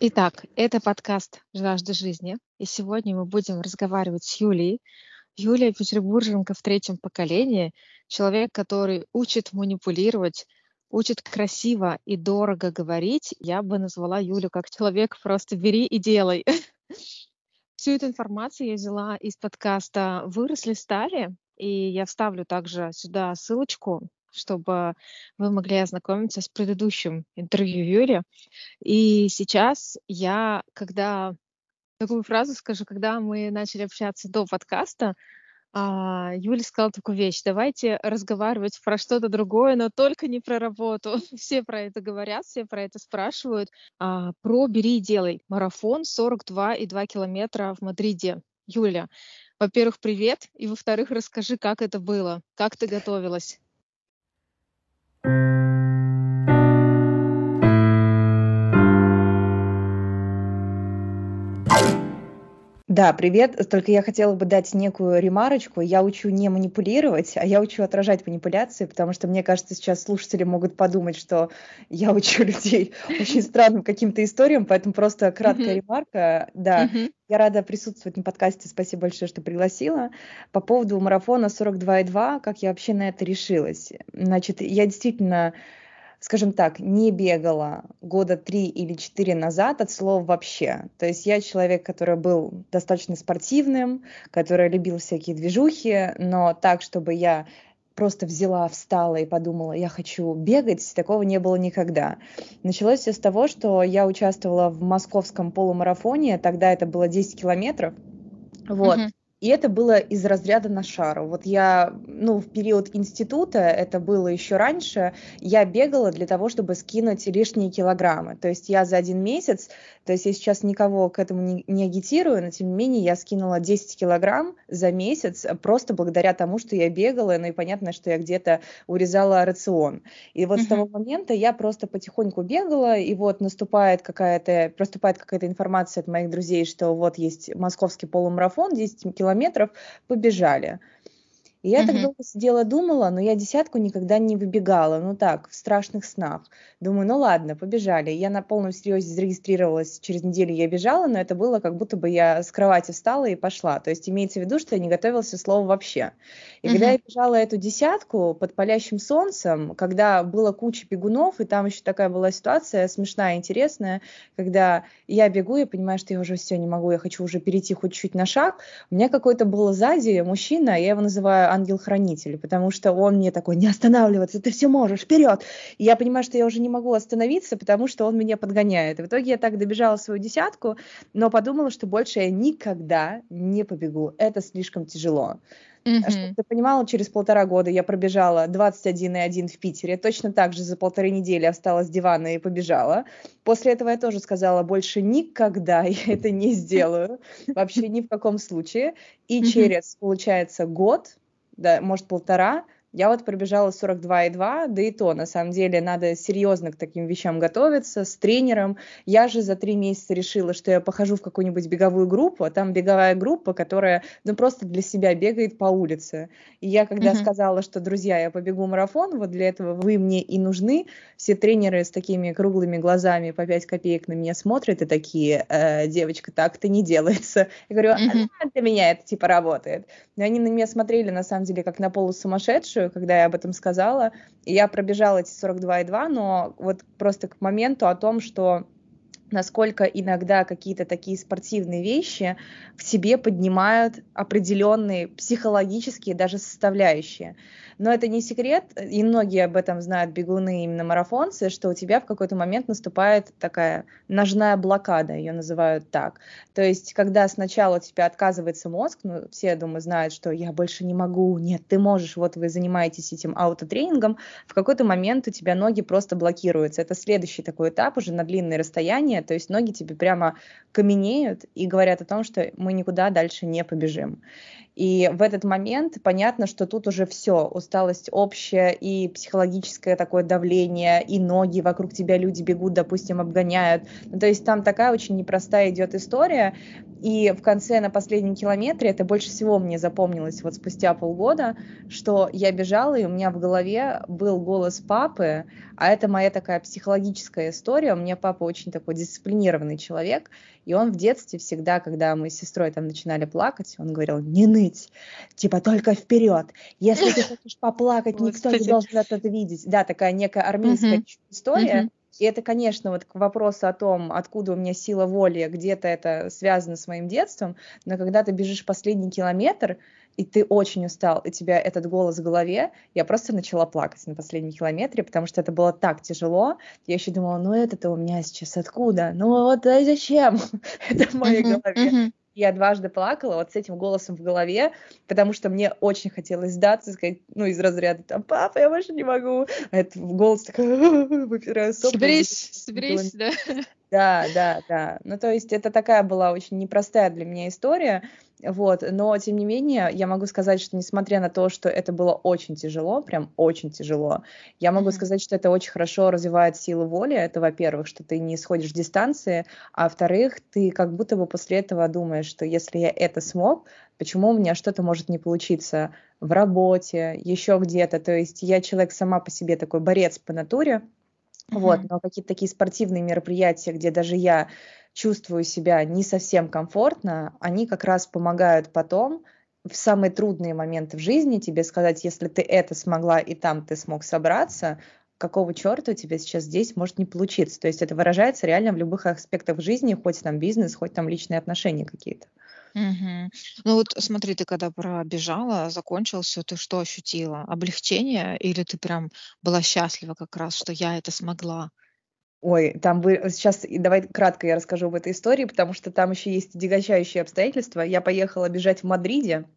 Итак, это подкаст «Жажда жизни», и сегодня мы будем разговаривать с Юлией. Юлия петербурженка в третьем поколении, человек, который учит манипулировать, учит красиво и дорого говорить. Я бы назвала Юлю как человек «просто бери и делай». Всю эту информацию я взяла из подкаста «Выросли, стали», и я вставлю также сюда ссылочку чтобы вы могли ознакомиться с предыдущим интервью Юли. И сейчас я, когда такую фразу скажу, когда мы начали общаться до подкаста, а, Юля сказала такую вещь, давайте разговаривать про что-то другое, но только не про работу. Все про это говорят, все про это спрашивают. А, про «Бери и делай» марафон 42,2 километра в Мадриде. Юля, во-первых, привет, и во-вторых, расскажи, как это было, как ты готовилась. thank you Да, привет. Только я хотела бы дать некую ремарочку. Я учу не манипулировать, а я учу отражать манипуляции, потому что мне кажется, сейчас слушатели могут подумать, что я учу людей очень странным каким-то историям, поэтому просто краткая ремарка. Да, я рада присутствовать на подкасте. Спасибо большое, что пригласила. По поводу марафона 42,2, как я вообще на это решилась. Значит, я действительно скажем так, не бегала года три или четыре назад от слова вообще. То есть я человек, который был достаточно спортивным, который любил всякие движухи, но так, чтобы я просто взяла, встала и подумала, я хочу бегать, такого не было никогда. Началось все с того, что я участвовала в московском полумарафоне, тогда это было 10 километров, вот. Uh-huh. И это было из разряда на шару. Вот я, ну, в период института, это было еще раньше, я бегала для того, чтобы скинуть лишние килограммы. То есть я за один месяц, то есть я сейчас никого к этому не, не агитирую, но тем не менее я скинула 10 килограмм за месяц просто благодаря тому, что я бегала, ну и понятно, что я где-то урезала рацион. И вот uh-huh. с того момента я просто потихоньку бегала, и вот наступает какая-то, проступает какая-то информация от моих друзей, что вот есть московский полумарафон, 10 километров, километров, побежали. И я угу. так долго сидела, думала, но я десятку никогда не выбегала, ну так, в страшных снах. Думаю, ну ладно, побежали. Я на полном серьезе зарегистрировалась, через неделю я бежала, но это было как будто бы я с кровати встала и пошла. То есть имеется в виду, что я не готовилась слова вообще. И угу. когда я бежала эту десятку под палящим солнцем, когда было куча бегунов, и там еще такая была ситуация смешная, интересная, когда я бегу, я понимаю, что я уже все не могу, я хочу уже перейти хоть чуть на шаг. У меня какой-то был сзади мужчина, я его называю ангел-хранитель, потому что он мне такой, не останавливаться, ты все можешь, вперед! И я понимаю, что я уже не могу остановиться, потому что он меня подгоняет. И в итоге я так добежала свою десятку, но подумала, что больше я никогда не побегу. Это слишком тяжело. Mm-hmm. Чтобы ты понимала, через полтора года я пробежала 21,1 в Питере. Точно так же за полторы недели я встала с дивана и побежала. После этого я тоже сказала, больше никогда я это не сделаю. Вообще ни в каком случае. И mm-hmm. через, получается, год да, может, полтора, я вот пробежала 42,2, да и то, на самом деле, надо серьезно к таким вещам готовиться, с тренером. Я же за три месяца решила, что я похожу в какую-нибудь беговую группу, а там беговая группа, которая, ну, просто для себя бегает по улице. И я, когда mm-hmm. сказала, что, друзья, я побегу марафон, вот для этого вы мне и нужны, все тренеры с такими круглыми глазами по 5 копеек на меня смотрят и такие, э, девочка, так это не делается. Я говорю, а для меня это типа работает. И они на меня смотрели, на самом деле, как на полусумасшедшую, когда я об этом сказала. И я пробежала эти 42,2, но вот просто к моменту о том, что насколько иногда какие-то такие спортивные вещи в себе поднимают определенные психологические даже составляющие. Но это не секрет, и многие об этом знают бегуны, именно марафонцы, что у тебя в какой-то момент наступает такая ножная блокада, ее называют так. То есть, когда сначала у тебя отказывается мозг, ну, все, я думаю, знают, что я больше не могу, нет, ты можешь, вот вы занимаетесь этим аутотренингом, в какой-то момент у тебя ноги просто блокируются. Это следующий такой этап уже на длинные расстояния, то есть ноги тебе прямо каменеют и говорят о том, что мы никуда дальше не побежим. И в этот момент понятно, что тут уже все, усталость общая и психологическое такое давление, и ноги вокруг тебя люди бегут, допустим, обгоняют. Ну, то есть там такая очень непростая идет история. И в конце, на последнем километре, это больше всего мне запомнилось вот спустя полгода, что я бежала, и у меня в голове был голос папы, а это моя такая психологическая история. У меня папа очень такой дисциплинированный человек, и он в детстве всегда, когда мы с сестрой там начинали плакать, он говорил, не ныть, типа только вперед. Если ты хочешь поплакать, никто не должен это видеть. Да, такая некая армейская история. И это, конечно, вот к вопросу о том, откуда у меня сила воли, где-то это связано с моим детством, но когда ты бежишь последний километр, и ты очень устал, и у тебя этот голос в голове, я просто начала плакать на последнем километре, потому что это было так тяжело. Я еще думала, ну это-то у меня сейчас откуда? Ну вот а зачем? это в моей голове я дважды плакала вот с этим голосом в голове, потому что мне очень хотелось сдаться, сказать, ну, из разряда, там, папа, я больше не могу. А это голос такой, выпираю сопли. Соберись, соберись, да. Да, да, да. Ну, то есть это такая была очень непростая для меня история, вот, но тем не менее я могу сказать, что несмотря на то, что это было очень тяжело, прям очень тяжело, я могу mm-hmm. сказать, что это очень хорошо развивает силу воли. Это, во-первых, что ты не сходишь дистанции, а во-вторых, ты как будто бы после этого думаешь, что если я это смог, почему у меня что-то может не получиться в работе, еще где-то. То есть я человек сама по себе такой борец по натуре, Mm-hmm. Вот, но какие-то такие спортивные мероприятия, где даже я чувствую себя не совсем комфортно, они как раз помогают потом в самые трудные моменты в жизни тебе сказать, если ты это смогла и там ты смог собраться, какого черта у тебя сейчас здесь может не получиться. То есть это выражается реально в любых аспектах жизни, хоть там бизнес, хоть там личные отношения какие-то. Мгм. Ну вот смотри, ты когда пробежала, закончил всё, ты что ощутила? Облегчение или ты прям была счастлива как раз, что я это смогла? Ой, там вы сейчас давай кратко я расскажу об этой истории, потому что там еще есть отягощающие обстоятельства. Я поехала бежать в Мадриде.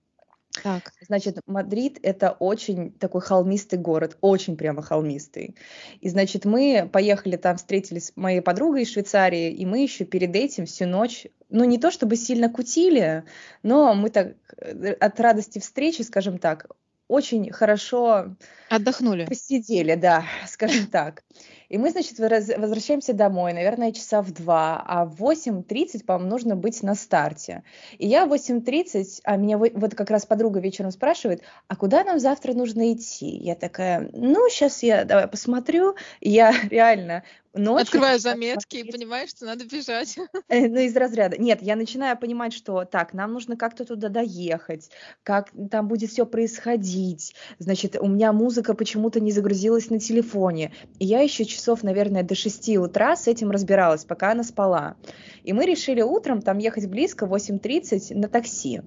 Так. Значит, Мадрид это очень такой холмистый город, очень прямо холмистый. И значит, мы поехали там, встретились с моей подругой из Швейцарии, и мы еще перед этим всю ночь ну, не то чтобы сильно кутили, но мы так э, от радости встречи, скажем так, очень хорошо отдохнули. Посидели, да, скажем так. И мы, значит, возвращаемся домой, наверное, часа в два, а в 8.30, по-моему, нужно быть на старте. И я в 8.30, а меня вот как раз подруга вечером спрашивает, а куда нам завтра нужно идти? Я такая, ну, сейчас я давай посмотрю. И я реально ночью... Открываю заметки и понимаю, что надо бежать. Э, ну, из разряда. Нет, я начинаю понимать, что так, нам нужно как-то туда доехать, как там будет все происходить. Значит, у меня музыка почему-то не загрузилась на телефоне. И я еще часов, наверное, до 6 утра с этим разбиралась, пока она спала. И мы решили утром там ехать близко, 8.30 на такси.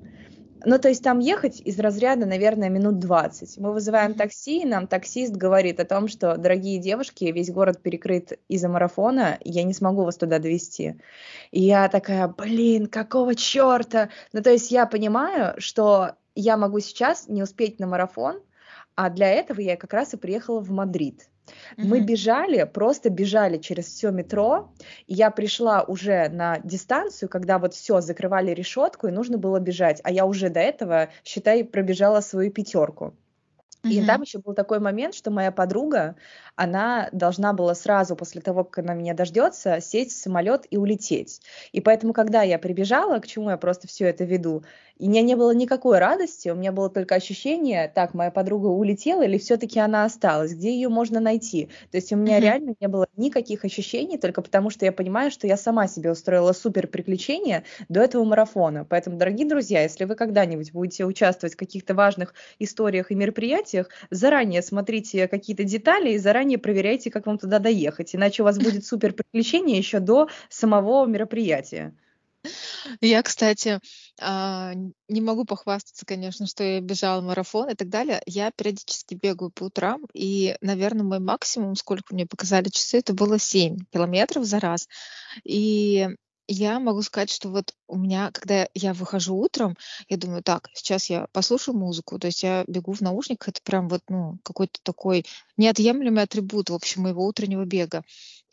Ну, то есть там ехать из разряда, наверное, минут 20. Мы вызываем такси, и нам таксист говорит о том, что, дорогие девушки, весь город перекрыт из-за марафона, я не смогу вас туда довести. И я такая, блин, какого черта? Ну, то есть я понимаю, что я могу сейчас не успеть на марафон, а для этого я как раз и приехала в Мадрид. Mm-hmm. Мы бежали, просто бежали через все метро. И я пришла уже на дистанцию, когда вот все закрывали решетку и нужно было бежать. А я уже до этого, считай, пробежала свою пятерку. И там еще был такой момент, что моя подруга, она должна была сразу после того, как она меня дождется, сесть в самолет и улететь. И поэтому, когда я прибежала, к чему я просто все это веду, и у меня не было никакой радости, у меня было только ощущение, так, моя подруга улетела или все-таки она осталась, где ее можно найти. То есть у меня mm-hmm. реально не было никаких ощущений, только потому что я понимаю, что я сама себе устроила супер приключения до этого марафона. Поэтому, дорогие друзья, если вы когда-нибудь будете участвовать в каких-то важных историях и мероприятиях, заранее смотрите какие-то детали и заранее проверяйте, как вам туда доехать, иначе у вас будет супер приключение еще до самого мероприятия. Я, кстати, а, не могу похвастаться, конечно, что я бежала марафон и так далее. Я периодически бегаю по утрам, и, наверное, мой максимум, сколько мне показали часы, это было 7 километров за раз. И я могу сказать, что вот у меня, когда я выхожу утром, я думаю, так, сейчас я послушаю музыку, то есть я бегу в наушниках, это прям вот, ну, какой-то такой неотъемлемый атрибут, в общем, моего утреннего бега.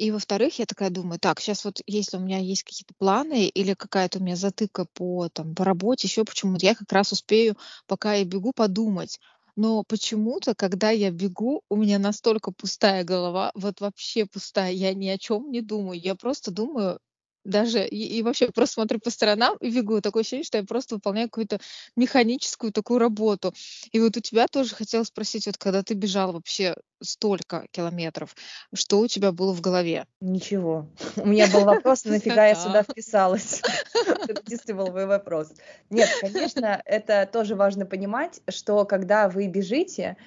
И во-вторых, я такая думаю, так, сейчас вот если у меня есть какие-то планы или какая-то у меня затыка по, там, по работе, еще почему-то, я как раз успею, пока я бегу, подумать. Но почему-то, когда я бегу, у меня настолько пустая голова, вот вообще пустая, я ни о чем не думаю. Я просто думаю даже и, и вообще просто смотрю по сторонам и бегу. Такое ощущение, что я просто выполняю какую-то механическую такую работу. И вот у тебя тоже хотела спросить, вот когда ты бежал вообще столько километров, что у тебя было в голове? Ничего. У меня был вопрос, нафига я сюда вписалась? Это был мой вопрос. Нет, конечно, это тоже важно понимать, что когда вы бежите,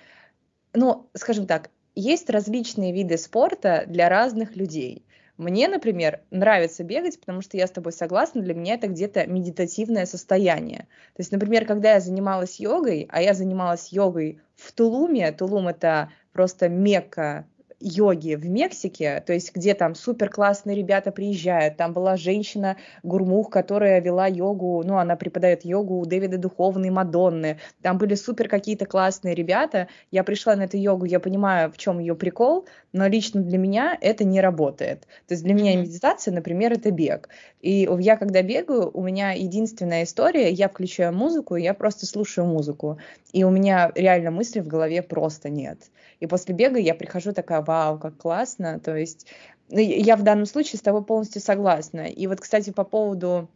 ну, скажем так, есть различные виды спорта для разных людей. Мне, например, нравится бегать, потому что я с тобой согласна, для меня это где-то медитативное состояние. То есть, например, когда я занималась йогой, а я занималась йогой в Тулуме, Тулум это просто мекка йоги в Мексике, то есть где там супер классные ребята приезжают. Там была женщина Гурмух, которая вела йогу, ну, она преподает йогу у Дэвида Духовной Мадонны. Там были супер какие-то классные ребята. Я пришла на эту йогу, я понимаю, в чем ее прикол, но лично для меня это не работает. То есть для меня медитация, например, это бег. И я когда бегаю, у меня единственная история, я включаю музыку, я просто слушаю музыку. И у меня реально мысли в голове просто нет. И после бега я прихожу такая, вау, как классно. То есть ну, я в данном случае с тобой полностью согласна. И вот, кстати, по поводу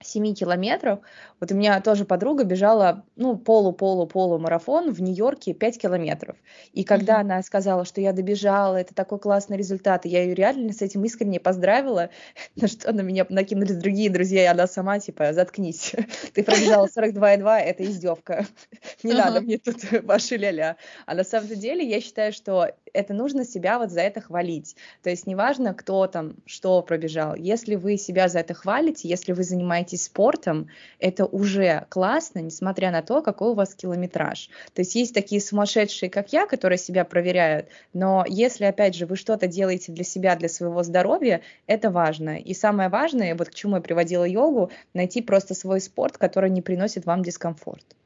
7 километров. Вот у меня тоже подруга бежала, ну, полу-полу-полу марафон в Нью-Йорке 5 километров. И когда mm-hmm. она сказала, что я добежала, это такой классный результат, и я ее реально с этим искренне поздравила, на что на меня накинулись другие друзья, и она сама, типа, заткнись, ты пробежала 42,2, это издевка, не надо мне тут ваши ля-ля. А на самом деле я считаю, что это нужно себя вот за это хвалить. То есть неважно, кто там что пробежал, если вы себя за это хвалите, если вы занимаетесь спортом, это уже классно, несмотря на то, какой у вас километраж. То есть есть такие сумасшедшие, как я, которые себя проверяют, но если, опять же, вы что-то делаете для себя, для своего здоровья, это важно. И самое важное, вот к чему я приводила йогу, найти просто свой спорт, который не приносит вам дискомфорт.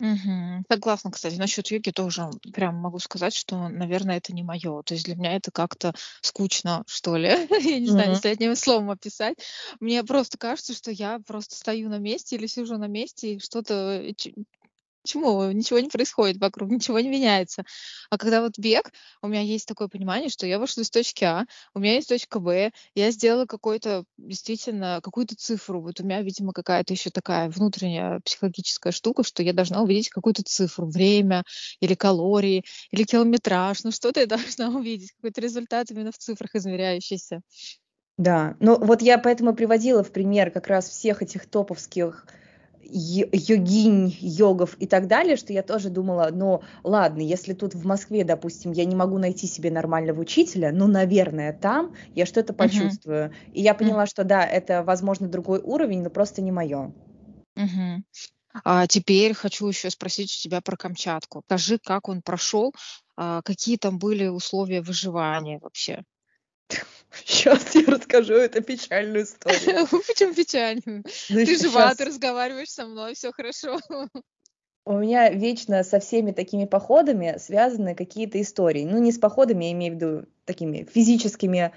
Мгм. Согласна, кстати, насчет йоги тоже прям могу сказать, что, наверное, это не мое. То есть для меня это как-то скучно, что ли. Я не знаю, если одним словом описать. Мне просто кажется, что я просто стою на месте или сижу на месте, и что-то Почему? Ничего не происходит вокруг, ничего не меняется. А когда вот бег, у меня есть такое понимание, что я вышла из точки А, у меня есть точка Б, я сделала какой-то, действительно, какую-то цифру. Вот у меня, видимо, какая-то еще такая внутренняя психологическая штука, что я должна увидеть какую-то цифру, время или калории, или километраж, ну что-то я должна увидеть, какой-то результат именно в цифрах измеряющийся. Да, ну вот я поэтому приводила в пример как раз всех этих топовских йогинь, йогов и так далее, что я тоже думала, ну ладно, если тут в Москве, допустим, я не могу найти себе нормального учителя, ну, наверное, там я что-то почувствую. Uh-huh. И я поняла, uh-huh. что да, это, возможно, другой уровень, но просто не мое. Uh-huh. А теперь хочу еще спросить у тебя про Камчатку. Скажи, как он прошел, а, какие там были условия выживания вообще? Сейчас я расскажу эту печальную историю. Почему печальную? Ну, ты жива, ты разговариваешь со мной, все хорошо. У меня вечно со всеми такими походами связаны какие-то истории. Ну, не с походами, я имею в виду такими физическими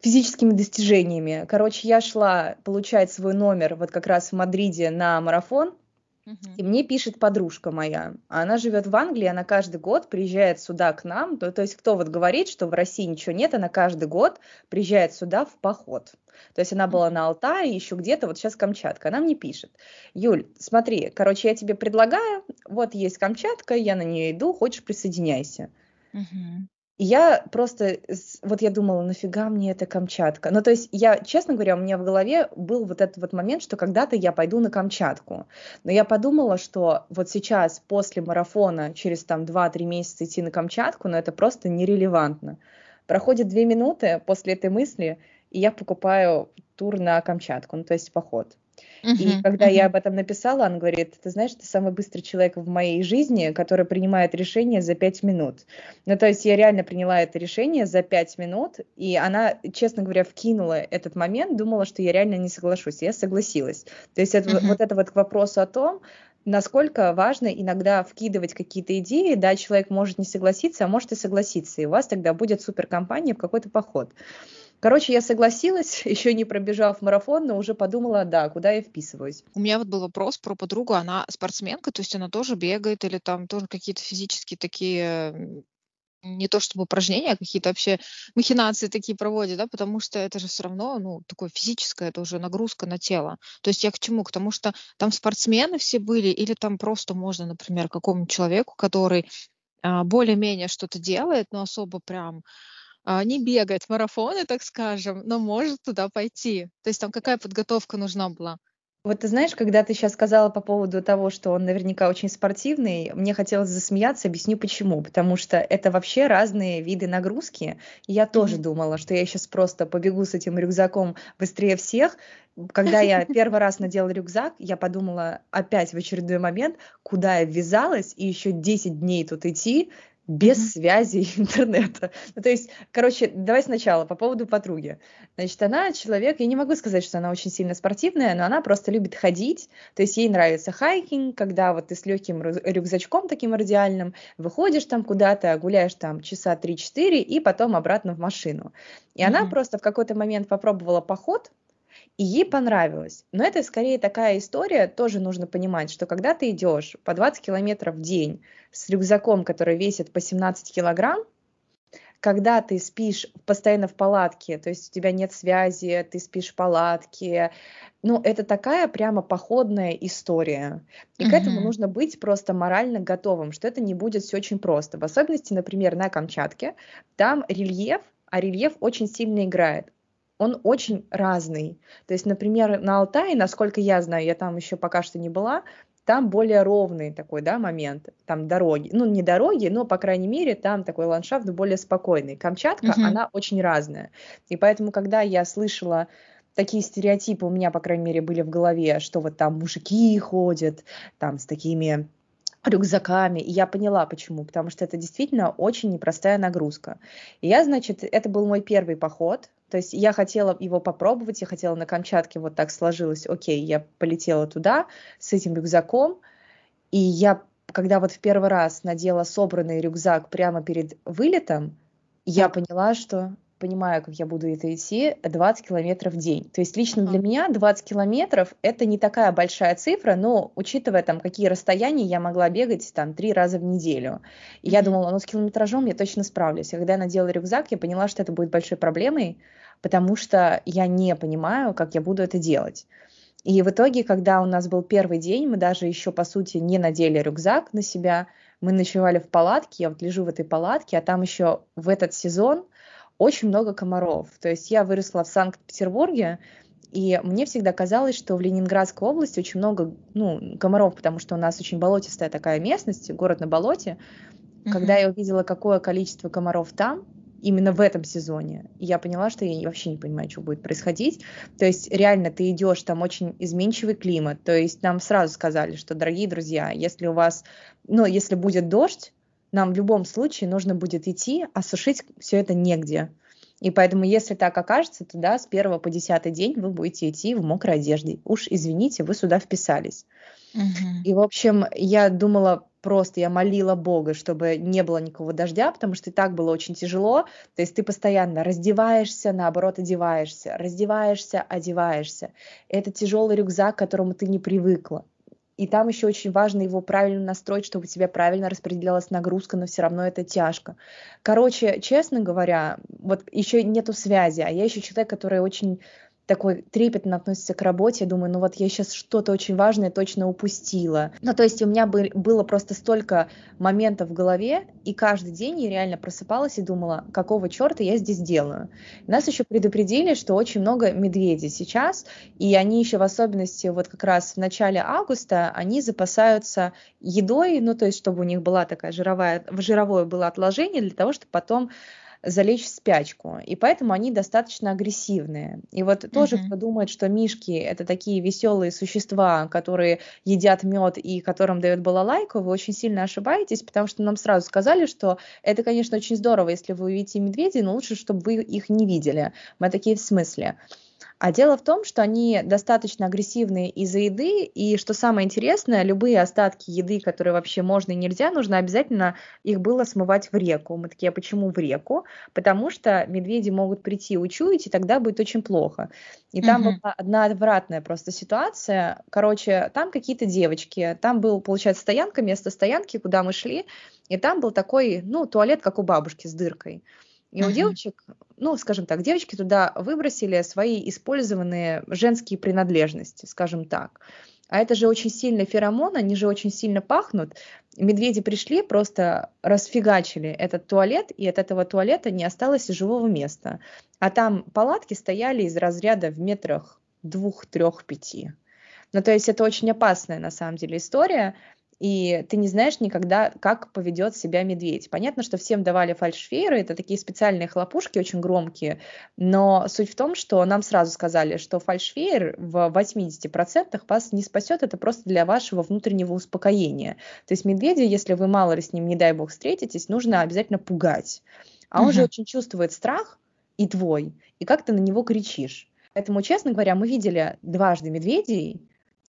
физическими достижениями. Короче, я шла получать свой номер вот как раз в Мадриде на марафон, и мне пишет подружка моя. Она живет в Англии, она каждый год приезжает сюда к нам. То, то есть кто вот говорит, что в России ничего нет, она каждый год приезжает сюда в поход. То есть она была на Алтае, еще где-то, вот сейчас Камчатка. Она мне пишет, Юль, смотри, короче, я тебе предлагаю, вот есть Камчатка, я на нее иду, хочешь присоединяйся. Угу. Я просто, вот я думала, нафига мне эта Камчатка? Ну, то есть я, честно говоря, у меня в голове был вот этот вот момент, что когда-то я пойду на Камчатку. Но я подумала, что вот сейчас, после марафона, через там 2-3 месяца идти на Камчатку, ну, это просто нерелевантно. Проходит две минуты после этой мысли, и я покупаю тур на Камчатку, ну, то есть поход. Uh-huh, и когда uh-huh. я об этом написала, он говорит, ты знаешь, ты самый быстрый человек в моей жизни, который принимает решение за пять минут. Ну, то есть я реально приняла это решение за пять минут, и она, честно говоря, вкинула этот момент, думала, что я реально не соглашусь. Я согласилась. То есть это, uh-huh. вот это вот к вопросу о том, насколько важно иногда вкидывать какие-то идеи, да, человек может не согласиться, а может и согласиться, и у вас тогда будет суперкомпания в какой-то поход. Короче, я согласилась, еще не пробежав марафон, но уже подумала, да, куда я вписываюсь. У меня вот был вопрос про подругу, она спортсменка, то есть она тоже бегает или там тоже какие-то физические такие не то чтобы упражнения, а какие-то вообще махинации такие проводит, да, потому что это же все равно, ну, такое физическое, это уже нагрузка на тело. То есть я к чему? К тому, что там спортсмены все были, или там просто можно, например, какому-нибудь человеку, который а, более-менее что-то делает, но особо прям не бегает марафоны, так скажем, но может туда пойти. То есть там какая подготовка нужна была? Вот ты знаешь, когда ты сейчас сказала по поводу того, что он наверняка очень спортивный, мне хотелось засмеяться, объясню почему. Потому что это вообще разные виды нагрузки. И я тоже mm-hmm. думала, что я сейчас просто побегу с этим рюкзаком быстрее всех. Когда я первый раз надела рюкзак, я подумала опять в очередной момент, куда я ввязалась, и еще 10 дней тут идти, без mm-hmm. связи интернета. Ну, то есть, короче, давай сначала по поводу подруги. Значит, она человек, я не могу сказать, что она очень сильно спортивная, но она просто любит ходить, то есть ей нравится хайкинг, когда вот ты с легким рюкзачком таким радиальным выходишь там куда-то, гуляешь там часа 3-4 и потом обратно в машину. И mm-hmm. она просто в какой-то момент попробовала поход, и ей понравилось. Но это скорее такая история, тоже нужно понимать, что когда ты идешь по 20 километров в день с рюкзаком, который весит по 17 килограмм, когда ты спишь постоянно в палатке, то есть у тебя нет связи, ты спишь в палатке, ну, это такая прямо походная история. И mm-hmm. к этому нужно быть просто морально готовым, что это не будет все очень просто. В особенности, например, на Камчатке, там рельеф, а рельеф очень сильно играет он очень разный. То есть, например, на Алтае, насколько я знаю, я там еще пока что не была, там более ровный такой, да, момент, там дороги, ну, не дороги, но, по крайней мере, там такой ландшафт более спокойный. Камчатка, uh-huh. она очень разная. И поэтому, когда я слышала такие стереотипы у меня, по крайней мере, были в голове, что вот там мужики ходят, там с такими рюкзаками. И я поняла, почему. Потому что это действительно очень непростая нагрузка. И я, значит, это был мой первый поход. То есть я хотела его попробовать, я хотела на Камчатке, вот так сложилось, окей, я полетела туда с этим рюкзаком, и я, когда вот в первый раз надела собранный рюкзак прямо перед вылетом, я поняла, что понимаю, как я буду это идти, 20 километров в день. То есть лично для меня 20 километров это не такая большая цифра, но учитывая там, какие расстояния я могла бегать там три раза в неделю. И я думала, ну с километражом я точно справлюсь. И когда я надела рюкзак, я поняла, что это будет большой проблемой, потому что я не понимаю, как я буду это делать. И в итоге, когда у нас был первый день, мы даже еще, по сути, не надели рюкзак на себя, мы ночевали в палатке, я вот лежу в этой палатке, а там еще в этот сезон очень много комаров. То есть я выросла в Санкт-Петербурге, и мне всегда казалось, что в Ленинградской области очень много ну, комаров, потому что у нас очень болотистая такая местность, город на болоте. Mm-hmm. Когда я увидела, какое количество комаров там, именно в этом сезоне, я поняла, что я вообще не понимаю, что будет происходить. То есть реально ты идешь, там очень изменчивый климат. То есть нам сразу сказали, что, дорогие друзья, если у вас, ну, если будет дождь, нам в любом случае нужно будет идти, а сушить все это негде. И поэтому, если так окажется, то да, с первого по десятый день вы будете идти в мокрой одежде. Уж извините, вы сюда вписались. Угу. И, в общем, я думала просто, я молила Бога, чтобы не было никакого дождя, потому что и так было очень тяжело. То есть ты постоянно раздеваешься, наоборот, одеваешься, раздеваешься, одеваешься. Это тяжелый рюкзак, к которому ты не привыкла. И там еще очень важно его правильно настроить, чтобы у тебя правильно распределялась нагрузка, но все равно это тяжко. Короче, честно говоря, вот еще нету связи, а я еще человек, который очень такой трепетно относится к работе, думаю, ну вот я сейчас что-то очень важное точно упустила. Ну, то есть у меня бы, было просто столько моментов в голове, и каждый день я реально просыпалась и думала, какого черта я здесь делаю. Нас еще предупредили, что очень много медведей сейчас, и они еще в особенности вот как раз в начале августа, они запасаются едой, ну, то есть чтобы у них была такая жировая, жировое было отложение для того, чтобы потом залечь в спячку, и поэтому они достаточно агрессивные. И вот тоже, mm-hmm. кто думает, что мишки это такие веселые существа, которые едят мед и которым дают балалайку, вы очень сильно ошибаетесь, потому что нам сразу сказали, что это, конечно, очень здорово, если вы увидите медведей, но лучше, чтобы вы их не видели. Мы такие в смысле. А дело в том, что они достаточно агрессивные из-за еды, и что самое интересное, любые остатки еды, которые вообще можно и нельзя, нужно обязательно их было смывать в реку. Мы такие, а почему в реку? Потому что медведи могут прийти учуять, и тогда будет очень плохо. И там угу. была одна отвратная просто ситуация. Короче, там какие-то девочки, там был, получается, стоянка, место стоянки, куда мы шли, и там был такой, ну, туалет, как у бабушки, с дыркой. И у девочек, ну, скажем так, девочки туда выбросили свои использованные женские принадлежности, скажем так. А это же очень сильный феромон, они же очень сильно пахнут. Медведи пришли, просто расфигачили этот туалет, и от этого туалета не осталось живого места. А там палатки стояли из разряда в метрах двух, трех, пяти. Ну, то есть это очень опасная на самом деле история и ты не знаешь никогда, как поведет себя медведь. Понятно, что всем давали фальшфейеры, это такие специальные хлопушки, очень громкие, но суть в том, что нам сразу сказали, что фальшфейер в 80% вас не спасет, это просто для вашего внутреннего успокоения. То есть медведя, если вы мало ли с ним, не дай бог, встретитесь, нужно обязательно пугать. А он угу. же очень чувствует страх и твой, и как ты на него кричишь. Поэтому, честно говоря, мы видели дважды медведей,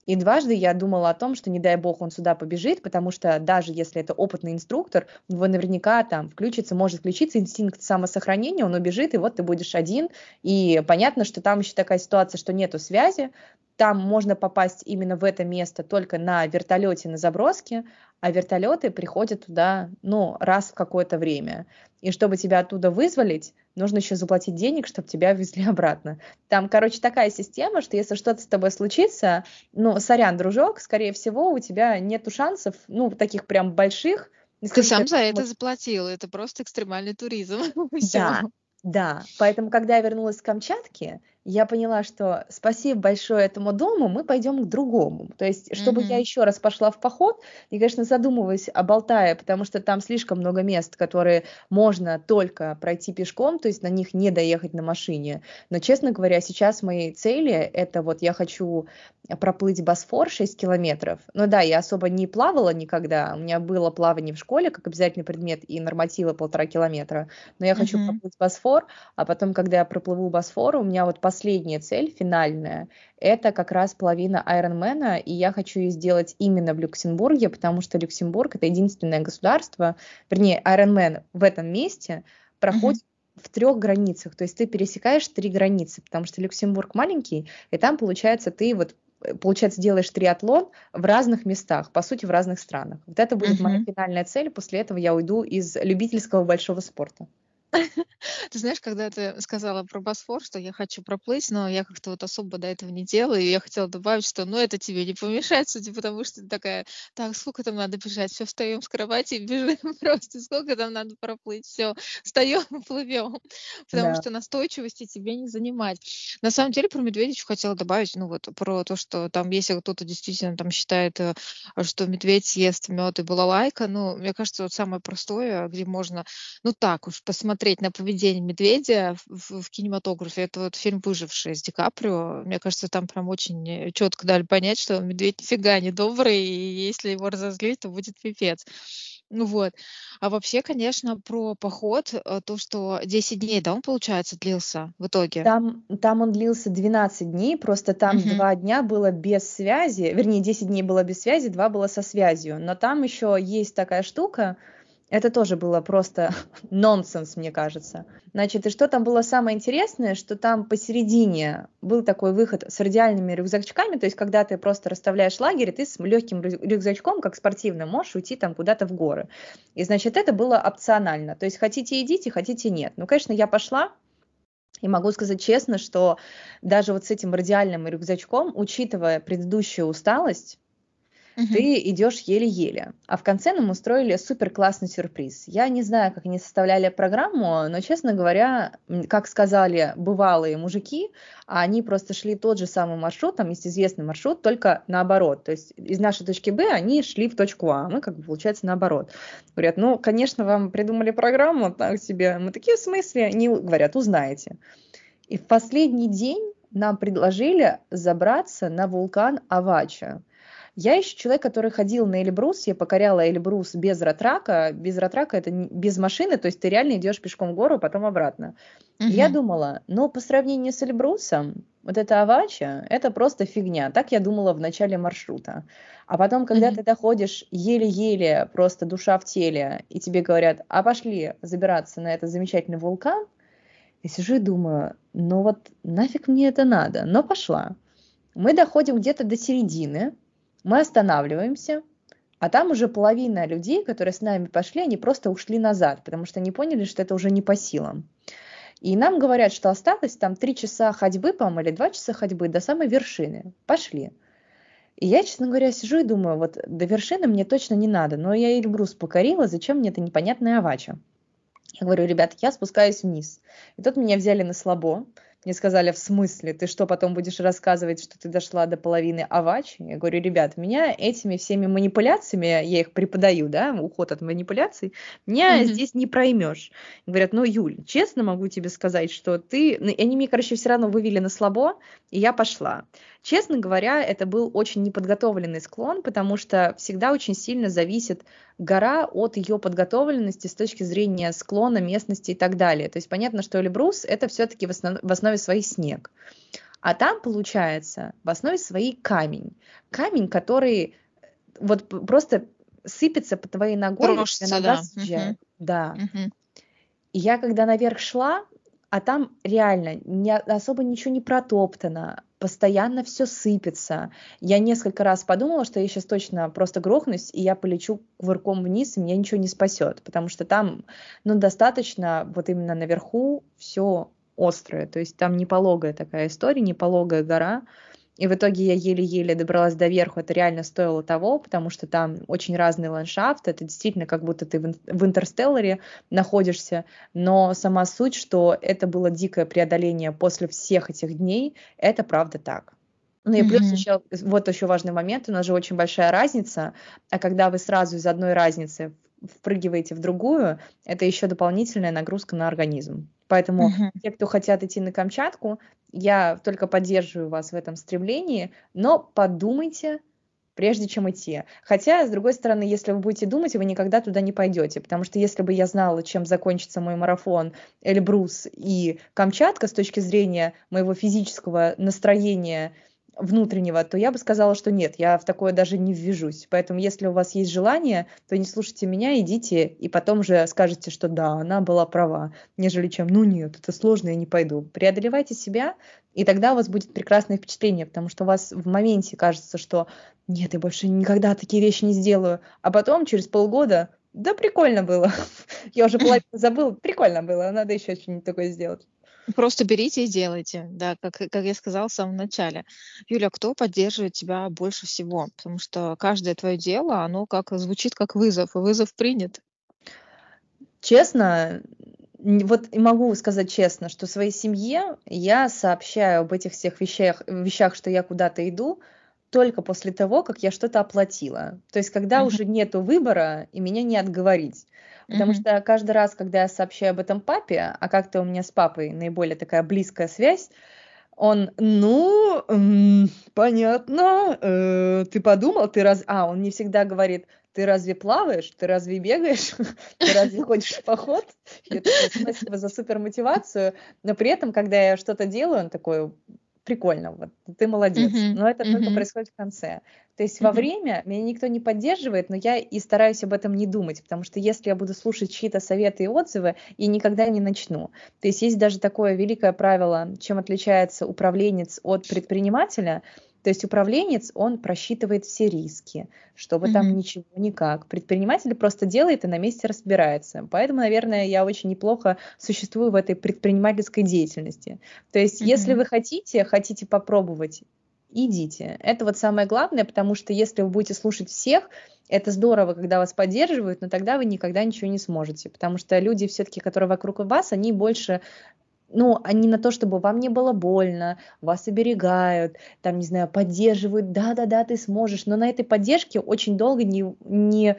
и дважды я думала о том, что не дай бог он сюда побежит, потому что даже если это опытный инструктор, у него наверняка там включится, может включиться инстинкт самосохранения, он убежит, и вот ты будешь один. И понятно, что там еще такая ситуация, что нету связи, там можно попасть именно в это место только на вертолете на заброске, а вертолеты приходят туда, ну, раз в какое-то время. И чтобы тебя оттуда вызволить, нужно еще заплатить денег, чтобы тебя везли обратно. Там, короче, такая система, что если что-то с тобой случится, ну, сорян, дружок, скорее всего, у тебя нету шансов, ну, таких прям больших. Ты сам за это заплатил, это просто экстремальный туризм. Да, да, поэтому, когда я вернулась с Камчатки, я поняла, что спасибо большое этому дому, мы пойдем к другому. То есть, чтобы mm-hmm. я еще раз пошла в поход, я, конечно, задумываюсь о Болтае, потому что там слишком много мест, которые можно только пройти пешком, то есть на них не доехать на машине. Но, честно говоря, сейчас мои цели, это вот я хочу проплыть Босфор 6 километров. Ну да, я особо не плавала никогда, у меня было плавание в школе как обязательный предмет и нормативы полтора километра, но я хочу mm-hmm. проплыть Босфор, а потом, когда я проплыву Босфор, у меня вот последняя цель, финальная, это как раз половина Айронмена, и я хочу ее сделать именно в Люксембурге, потому что Люксембург это единственное государство, вернее, Айронмен в этом месте проходит mm-hmm. в трех границах, то есть ты пересекаешь три границы, потому что Люксембург маленький, и там, получается, ты вот э, получается, делаешь триатлон в разных местах, по сути, в разных странах. Вот это будет uh-huh. моя финальная цель. После этого я уйду из любительского большого спорта. Ты знаешь, когда ты сказала про Босфор, что я хочу проплыть, но я как-то вот особо до этого не делаю, и я хотела добавить, что ну это тебе не помешает, судя потому что ты такая, так, сколько там надо бежать, все, встаем с кровати и бежим просто, сколько там надо проплыть, все, встаем и плывем, потому да. что настойчивости тебе не занимать. На самом деле про медведичу хотела добавить, ну вот про то, что там, если кто-то действительно там считает, э, что медведь съест мед и балалайка, ну, мне кажется, вот самое простое, где можно, ну так уж, посмотреть посмотреть на поведение медведя в, в кинематографе. Это вот фильм «Выживший» с Ди Каприо. Мне кажется, там прям очень четко дали понять, что медведь нифига не добрый, и если его разозлить, то будет пипец. Ну вот. А вообще, конечно, про поход, э, то, что 10 дней, да, он, получается, длился в итоге? Там, там он длился 12 дней, просто там угу. 2 дня было без связи, вернее, 10 дней было без связи, 2 было со связью. Но там еще есть такая штука, это тоже было просто нонсенс, мне кажется. Значит, и что там было самое интересное, что там посередине был такой выход с радиальными рюкзачками, то есть когда ты просто расставляешь лагерь, ты с легким рюкзачком, как спортивным, можешь уйти там куда-то в горы. И, значит, это было опционально. То есть хотите идите, хотите нет. Ну, конечно, я пошла, и могу сказать честно, что даже вот с этим радиальным рюкзачком, учитывая предыдущую усталость, угу. ты идешь еле-еле. А в конце нам устроили супер классный сюрприз. Я не знаю, как они составляли программу, но, честно говоря, как сказали бывалые мужики, они просто шли тот же самый маршрут, там есть известный маршрут, только наоборот. То есть из нашей точки Б они шли в точку А, мы как бы получается наоборот. Говорят, ну, конечно, вам придумали программу так себе. Мы такие, в смысле? Они говорят, узнаете. И в последний день нам предложили забраться на вулкан Авача. Я еще человек, который ходил на Эльбрус, я покоряла Эльбрус без ратрака. Без ратрака это без машины, то есть ты реально идешь пешком в гору, потом обратно. Угу. Я думала, но по сравнению с Эльбрусом, вот эта авача, это просто фигня. Так я думала в начале маршрута. А потом, когда mm-hmm. ты доходишь еле-еле, просто душа в теле, и тебе говорят, а пошли забираться на этот замечательный вулкан, я сижу и думаю, ну вот нафиг мне это надо, но пошла. Мы доходим где-то до середины, мы останавливаемся, а там уже половина людей, которые с нами пошли, они просто ушли назад, потому что они поняли, что это уже не по силам. И нам говорят, что осталось там три часа ходьбы, по-моему, или два часа ходьбы до самой вершины. Пошли. И я, честно говоря, сижу и думаю, вот до вершины мне точно не надо, но я Эльбрус покорила, зачем мне эта непонятная авача? Я говорю, ребят, я спускаюсь вниз. И тут меня взяли на слабо, мне сказали, в смысле, ты что, потом будешь рассказывать, что ты дошла до половины авач? Я говорю, ребят, меня этими всеми манипуляциями, я их преподаю, да, уход от манипуляций, меня mm-hmm. здесь не проймешь. Говорят, ну, Юль, честно могу тебе сказать, что ты... Ну, они мне, короче, все равно вывели на слабо, и я пошла. Честно говоря, это был очень неподготовленный склон, потому что всегда очень сильно зависит гора от ее подготовленности с точки зрения склона, местности и так далее. То есть понятно, что Эльбрус это все-таки в, основ... в основе своей снег. А там получается в основе своей камень. Камень, который вот просто сыпется по твоей ногой, Прошится, нога да. съезжает. Угу. Да. Угу. И я когда наверх шла, а там реально не, особо ничего не протоптано, постоянно все сыпется. Я несколько раз подумала, что я сейчас точно просто грохнусь, и я полечу кувырком вниз, и меня ничего не спасет, потому что там, ну, достаточно вот именно наверху все острое, то есть там не пологая такая история, не пологая гора, и в итоге я еле-еле добралась до верху. Это реально стоило того, потому что там очень разный ландшафт. Это действительно как будто ты в интерстелларе находишься. Но сама суть, что это было дикое преодоление после всех этих дней, это правда так. Ну и плюс mm-hmm. еще, вот еще важный момент, у нас же очень большая разница, а когда вы сразу из одной разницы впрыгиваете в другую, это еще дополнительная нагрузка на организм. Поэтому uh-huh. те, кто хотят идти на Камчатку, я только поддерживаю вас в этом стремлении, но подумайте, прежде чем идти. Хотя, с другой стороны, если вы будете думать, вы никогда туда не пойдете, потому что если бы я знала, чем закончится мой марафон Эльбрус и Камчатка с точки зрения моего физического настроения внутреннего, то я бы сказала, что нет, я в такое даже не ввяжусь. Поэтому, если у вас есть желание, то не слушайте меня, идите, и потом же скажете, что да, она была права, нежели чем, ну нет, это сложно, я не пойду. Преодолевайте себя, и тогда у вас будет прекрасное впечатление, потому что у вас в моменте кажется, что нет, я больше никогда такие вещи не сделаю, а потом через полгода, да прикольно было, я уже половину забыл, прикольно было, надо еще что-нибудь такое сделать. Просто берите и делайте, да, как, как я сказала в самом начале. Юля, кто поддерживает тебя больше всего? Потому что каждое твое дело, оно как звучит как вызов, и вызов принят. Честно, вот могу сказать честно, что своей семье я сообщаю об этих всех вещах, вещах, что я куда-то иду, только после того, как я что-то оплатила. То есть, когда mm-hmm. уже нету выбора, и меня не отговорить. Потому mm-hmm. что каждый раз, когда я сообщаю об этом папе, а как-то у меня с папой наиболее такая близкая связь, он, ну, понятно, э, ты подумал, ты раз... А, он не всегда говорит, ты разве плаваешь, ты разве бегаешь, ты разве ходишь в поход? Я такая, спасибо за супер мотивацию, но при этом, когда я что-то делаю, он такой, прикольно, вот ты молодец. Mm-hmm. Но это mm-hmm. только происходит в конце. То есть mm-hmm. во время меня никто не поддерживает, но я и стараюсь об этом не думать, потому что если я буду слушать чьи-то советы и отзывы, я никогда не начну. То есть есть даже такое великое правило, чем отличается управленец от предпринимателя – то есть управленец, он просчитывает все риски, чтобы mm-hmm. там ничего никак. Предприниматель просто делает и на месте разбирается. Поэтому, наверное, я очень неплохо существую в этой предпринимательской деятельности. То есть, mm-hmm. если вы хотите, хотите попробовать, идите. Это вот самое главное, потому что если вы будете слушать всех, это здорово, когда вас поддерживают, но тогда вы никогда ничего не сможете, потому что люди все-таки, которые вокруг вас, они больше ну, они на то, чтобы вам не было больно, вас оберегают, там, не знаю, поддерживают, да-да-да, ты сможешь, но на этой поддержке очень долго не, не,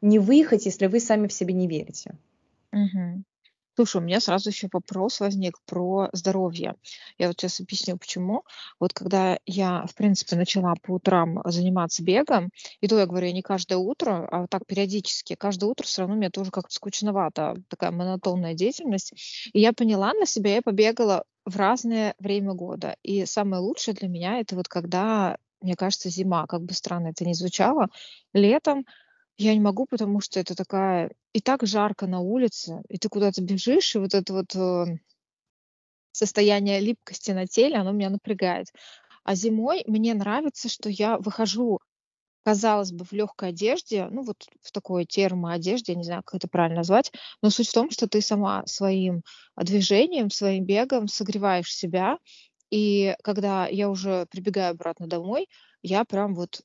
не выехать, если вы сами в себе не верите. Угу. Слушай, у меня сразу еще вопрос возник про здоровье. Я вот сейчас объясню, почему. Вот когда я, в принципе, начала по утрам заниматься бегом, и то я говорю, я не каждое утро, а вот так периодически, каждое утро все равно мне тоже как-то скучновато, такая монотонная деятельность. И я поняла на себя, я побегала в разное время года. И самое лучшее для меня это вот когда, мне кажется, зима, как бы странно это ни звучало, летом я не могу, потому что это такая... И так жарко на улице, и ты куда-то бежишь, и вот это вот э, состояние липкости на теле, оно меня напрягает. А зимой мне нравится, что я выхожу, казалось бы, в легкой одежде, ну вот в такой термоодежде, я не знаю, как это правильно назвать, но суть в том, что ты сама своим движением, своим бегом согреваешь себя, и когда я уже прибегаю обратно домой, я прям вот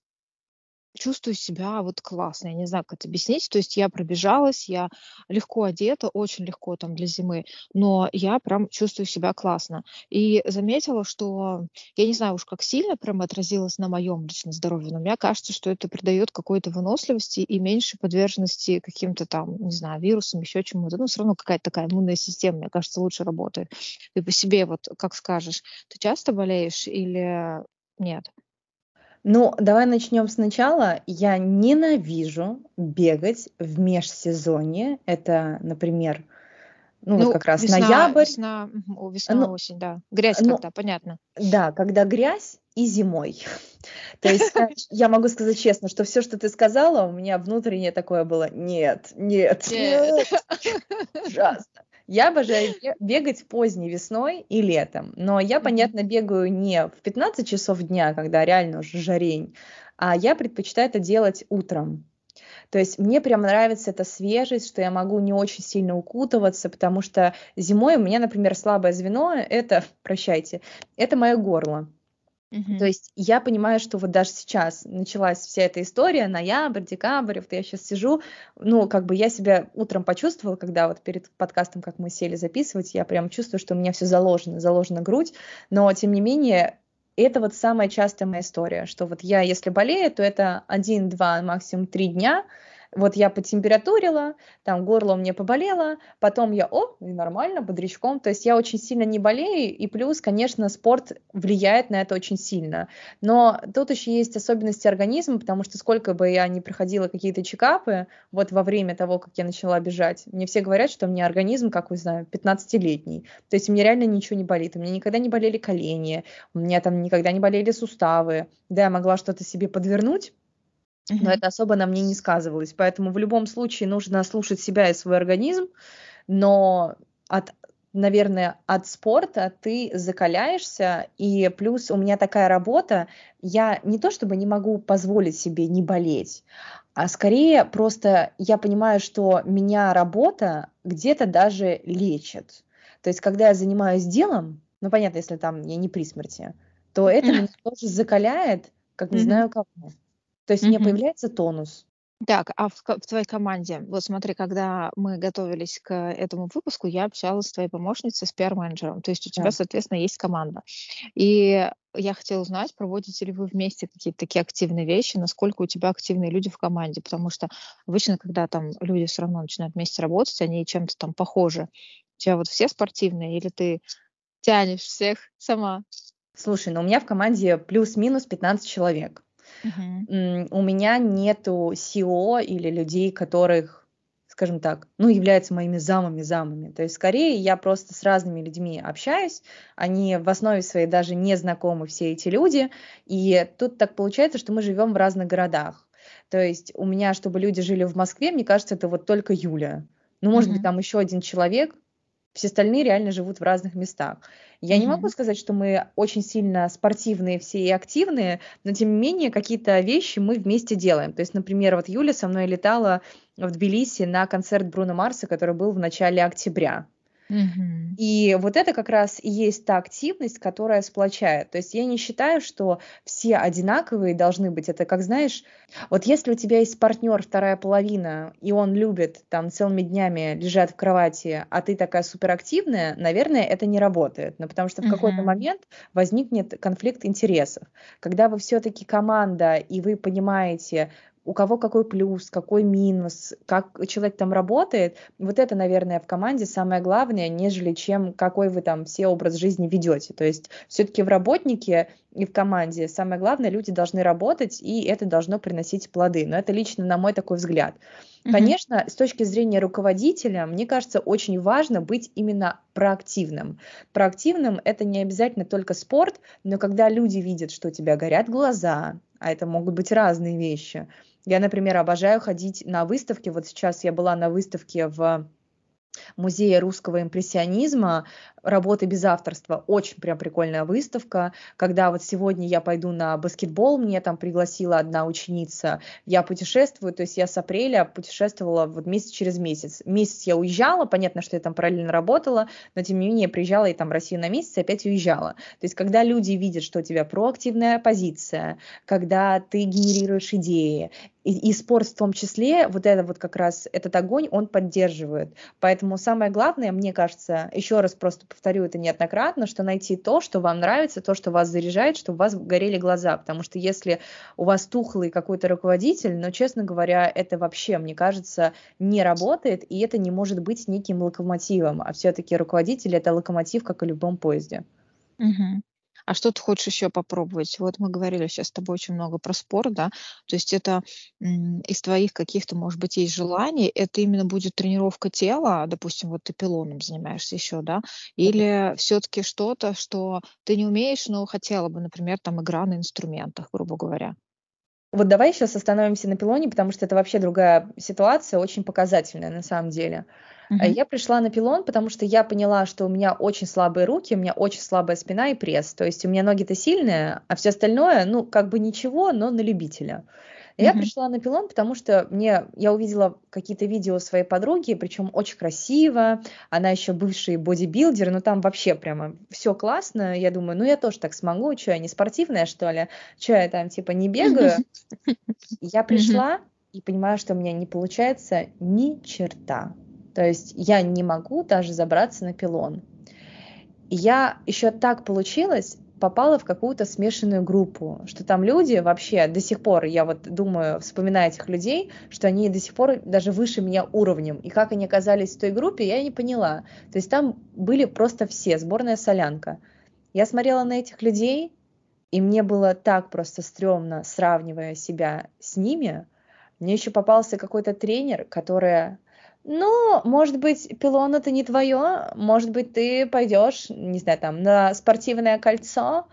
чувствую себя вот классно. Я не знаю, как это объяснить. То есть я пробежалась, я легко одета, очень легко там для зимы, но я прям чувствую себя классно. И заметила, что я не знаю уж, как сильно прям отразилось на моем личном здоровье, но мне кажется, что это придает какой-то выносливости и меньше подверженности каким-то там, не знаю, вирусам, еще чему-то. Ну, все равно какая-то такая иммунная система, мне кажется, лучше работает. Ты по себе вот как скажешь, ты часто болеешь или нет? Ну, давай начнем сначала. Я ненавижу бегать в межсезонье. Это, например, ну, вот Ну, как раз весна, ноябрь. весна, о, Ну, весна, осень, да. Грязь ну, когда, понятно. да, когда грязь и зимой. То есть, знаешь, я могу сказать честно, что все, что ты сказала, у меня внутреннее такое было: нет, Нет. нет, ужасно. Я обожаю бе- бегать поздней весной и летом, но я, понятно, бегаю не в 15 часов дня, когда реально уже жарень, а я предпочитаю это делать утром. То есть мне прям нравится эта свежесть, что я могу не очень сильно укутываться, потому что зимой у меня, например, слабое звено, это, прощайте, это мое горло. То Мгм. есть я понимаю, что вот даже сейчас началась вся эта история, ноябрь, декабрь, вот я сейчас сижу, ну, как бы я себя утром почувствовала, когда вот перед подкастом, как мы сели записывать, я прям чувствую, что у меня все заложено, заложена грудь, но тем не менее это вот самая частая моя история, что вот я, если болею, то это один, два, максимум три дня, вот я потемпературила, там горло у меня поболело, потом я, о, и нормально, бодрячком, то есть я очень сильно не болею, и плюс, конечно, спорт влияет на это очень сильно, но тут еще есть особенности организма, потому что сколько бы я ни проходила какие-то чекапы, вот во время того, как я начала бежать, мне все говорят, что у меня организм, как вы знаете, 15-летний, то есть у меня реально ничего не болит, у меня никогда не болели колени, у меня там никогда не болели суставы, да, я могла что-то себе подвернуть, но это особо на мне не сказывалось. Поэтому в любом случае нужно слушать себя и свой организм, но от, наверное, от спорта ты закаляешься, и плюс у меня такая работа, я не то чтобы не могу позволить себе не болеть, а скорее просто я понимаю, что меня работа где-то даже лечит. То есть, когда я занимаюсь делом, ну, понятно, если там я не при смерти, то это меня тоже закаляет, как не знаю кого. То есть у меня Мгм. появляется тонус. Так, а в, в твоей команде, вот смотри, когда мы готовились к этому выпуску, я общалась с твоей помощницей, с пиар-менеджером, то есть у тебя, Да. соответственно, есть команда. И я хотела узнать, проводите ли вы вместе какие-то такие активные вещи, насколько у тебя активные люди в команде, потому что обычно, когда там люди все равно начинают вместе работать, они чем-то там похожи. У тебя вот все спортивные или ты тянешь всех сама? Слушай, ну у меня в команде плюс-минус 15 человек. У меня нету СИО или людей, которых, скажем так, ну, являются моими замами-замами. То есть, скорее, я просто с разными людьми общаюсь, они в основе своей даже не знакомы все эти люди, и тут так получается, что мы живем в разных городах. То есть у меня, чтобы люди жили в Москве, мне кажется, это вот только Юля. Ну, может быть, Мгм. там еще один человек, все остальные реально живут в разных местах. Я не могу сказать, что мы очень сильно спортивные все и активные, но тем не менее какие-то вещи мы вместе делаем. То есть, например, вот Юля со мной летала в Тбилиси на концерт Бруно Марса, который был в начале октября. И вот это как раз и есть та активность, которая сплочает. То есть я не считаю, что все одинаковые должны быть. Это как, знаешь, вот если у тебя есть партнер, вторая половина, и он любит там целыми днями лежать в кровати, а ты такая суперактивная, наверное, это не работает. Но потому что в какой-то момент возникнет конфликт интересов. Когда вы все-таки команда, и вы понимаете, у кого какой плюс, какой минус, как человек там работает, вот это, наверное, в команде самое главное, нежели чем какой вы там все образ жизни ведете. То есть все-таки в работнике и в команде самое главное, люди должны работать, и это должно приносить плоды. Но это лично на мой такой взгляд. Mm-hmm. Конечно, с точки зрения руководителя, мне кажется, очень важно быть именно проактивным. Проактивным это не обязательно только спорт, но когда люди видят, что у тебя горят глаза, а это могут быть разные вещи, я, например, обожаю ходить на выставки. Вот сейчас я была на выставке в музее русского импрессионизма работы без авторства. Очень прям прикольная выставка. Когда вот сегодня я пойду на баскетбол, мне там пригласила одна ученица, я путешествую, то есть я с апреля путешествовала вот месяц через месяц. Месяц я уезжала, понятно, что я там параллельно работала, но тем не менее приезжала и там в Россию на месяц и опять уезжала. То есть когда люди видят, что у тебя проактивная позиция, когда ты генерируешь идеи, и, и спорт в том числе, вот это вот как раз, этот огонь, он поддерживает. Поэтому самое главное, мне кажется, еще раз просто повторю это неоднократно, что найти то, что вам нравится, то, что вас заряжает, чтобы у вас горели глаза, потому что если у вас тухлый какой-то руководитель, но, честно говоря, это вообще, мне кажется, не работает, и это не может быть неким локомотивом, а все-таки руководитель это локомотив, как и в любом поезде. Угу. А что ты хочешь еще попробовать? Вот мы говорили сейчас с тобой очень много про спорт, да, то есть это из твоих каких-то, может быть, есть желаний, это именно будет тренировка тела, допустим, вот ты пилоном занимаешься еще, да, или все-таки что-то, что ты не умеешь, но хотела бы, например, там игра на инструментах, грубо говоря. Вот давай сейчас остановимся на пилоне, потому что это вообще другая ситуация, очень показательная на самом деле. Uh-huh. Я пришла на пилон, потому что я поняла, что у меня очень слабые руки, у меня очень слабая спина и пресс. То есть у меня ноги-то сильные, а все остальное, ну, как бы ничего, но на любителя. Uh-huh. Я пришла на пилон, потому что мне я увидела какие-то видео своей подруги, причем очень красиво. Она еще бывший бодибилдер, но там вообще прямо все классно. Я думаю, ну я тоже так смогу, что я не спортивная что ли, что я там типа не бегаю. Я пришла и понимаю, что у меня не получается ни черта. То есть я не могу даже забраться на пилон. Я еще так получилось, попала в какую-то смешанную группу, что там люди вообще до сих пор, я вот думаю, вспоминая этих людей, что они до сих пор даже выше меня уровнем. И как они оказались в той группе, я не поняла. То есть там были просто все, сборная солянка. Я смотрела на этих людей, и мне было так просто стрёмно, сравнивая себя с ними. Мне еще попался какой-то тренер, который ну, может быть, пилон это не твое, может быть, ты пойдешь, не знаю, там, на спортивное кольцо.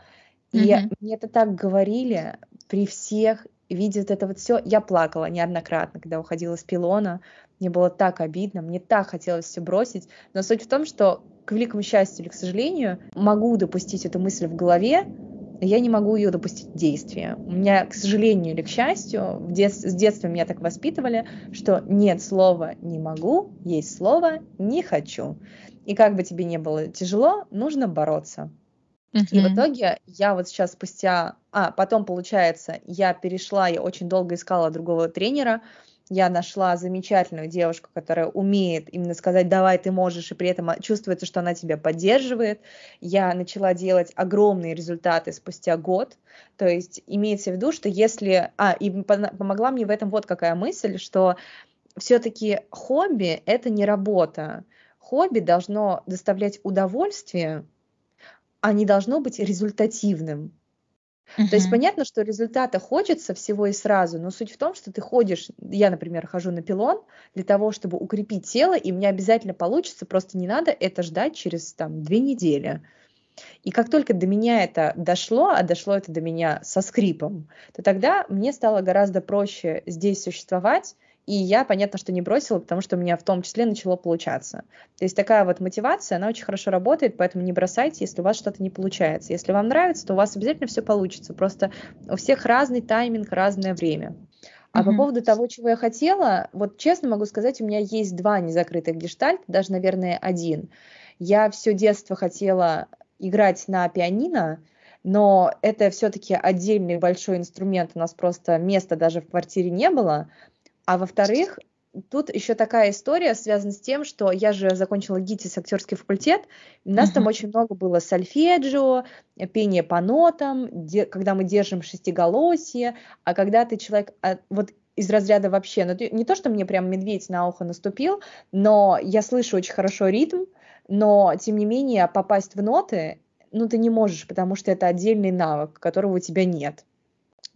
И mm-hmm. мне это так говорили при всех, видят это вот все. Я плакала неоднократно, когда уходила с пилона. Мне было так обидно, мне так хотелось все бросить. Но суть в том, что, к великому счастью или к сожалению, могу допустить эту мысль в голове, я не могу ее допустить действия. У меня, к сожалению или к счастью, в дет... с детства меня так воспитывали, что нет слова «не могу», есть слово «не хочу». И как бы тебе не было тяжело, нужно бороться. Uh-huh. И в итоге я вот сейчас спустя... А, потом, получается, я перешла, я очень долго искала другого тренера, я нашла замечательную девушку, которая умеет именно сказать, давай, ты можешь, и при этом чувствуется, что она тебя поддерживает. Я начала делать огромные результаты спустя год. То есть имеется в виду, что если... А, и помогла мне в этом вот какая мысль, что все-таки хобби — это не работа. Хобби должно доставлять удовольствие, а не должно быть результативным. Uh-huh. То есть понятно, что результата хочется всего и сразу, но суть в том, что ты ходишь, я, например, хожу на пилон для того, чтобы укрепить тело, и мне обязательно получится, просто не надо это ждать через там две недели. И как только до меня это дошло, а дошло это до меня со скрипом, то тогда мне стало гораздо проще здесь существовать, и я, понятно, что не бросила, потому что у меня в том числе начало получаться. То есть такая вот мотивация, она очень хорошо работает, поэтому не бросайте, если у вас что-то не получается. Если вам нравится, то у вас обязательно все получится. Просто у всех разный тайминг, разное время. А mm-hmm. по поводу того, чего я хотела, вот честно могу сказать, у меня есть два незакрытых гештальта, даже, наверное, один. Я все детство хотела играть на пианино, но это все-таки отдельный большой инструмент, у нас просто места даже в квартире не было, а во-вторых, тут еще такая история связана с тем, что я же закончила ГИТИС актерский факультет, у нас uh-huh. там очень много было сольфеджио, пение по нотам, де, когда мы держим шестиголосие, а когда ты человек, а, вот из разряда вообще, ну, не то, что мне прям медведь на ухо наступил, но я слышу очень хорошо ритм, но, тем не менее, попасть в ноты, ну, ты не можешь, потому что это отдельный навык, которого у тебя нет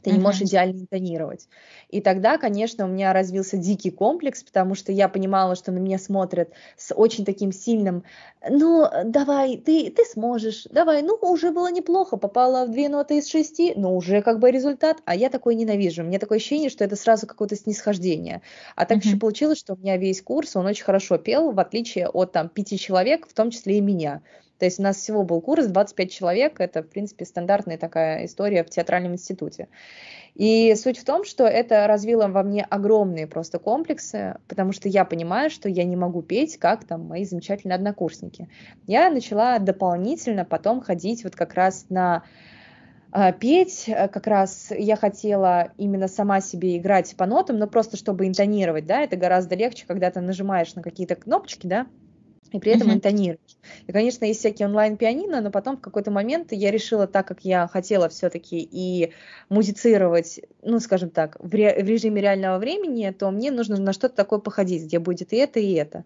ты не можешь идеально интонировать. И тогда, конечно, у меня развился дикий комплекс, потому что я понимала, что на меня смотрят с очень таким сильным, ну, давай, ты, ты сможешь, давай, ну, уже было неплохо, попала в две ноты из шести, но уже как бы результат, а я такой ненавижу. У меня такое ощущение, что это сразу какое-то снисхождение. А так uh-huh. еще получилось, что у меня весь курс, он очень хорошо пел, в отличие от там пяти человек, в том числе и меня. То есть у нас всего был курс 25 человек, это, в принципе, стандартная такая история в театральном институте. И суть в том, что это развило во мне огромные просто комплексы, потому что я понимаю, что я не могу петь, как там мои замечательные однокурсники. Я начала дополнительно потом ходить вот как раз на а, петь, как раз я хотела именно сама себе играть по нотам, но просто чтобы интонировать, да, это гораздо легче, когда ты нажимаешь на какие-то кнопочки, да, и при этом uh-huh. интонируешь. И, конечно, есть всякие онлайн-пианино, но потом в какой-то момент я решила, так как я хотела все-таки и музицировать, ну, скажем так, в, ре- в режиме реального времени, то мне нужно на что-то такое походить, где будет и это, и это.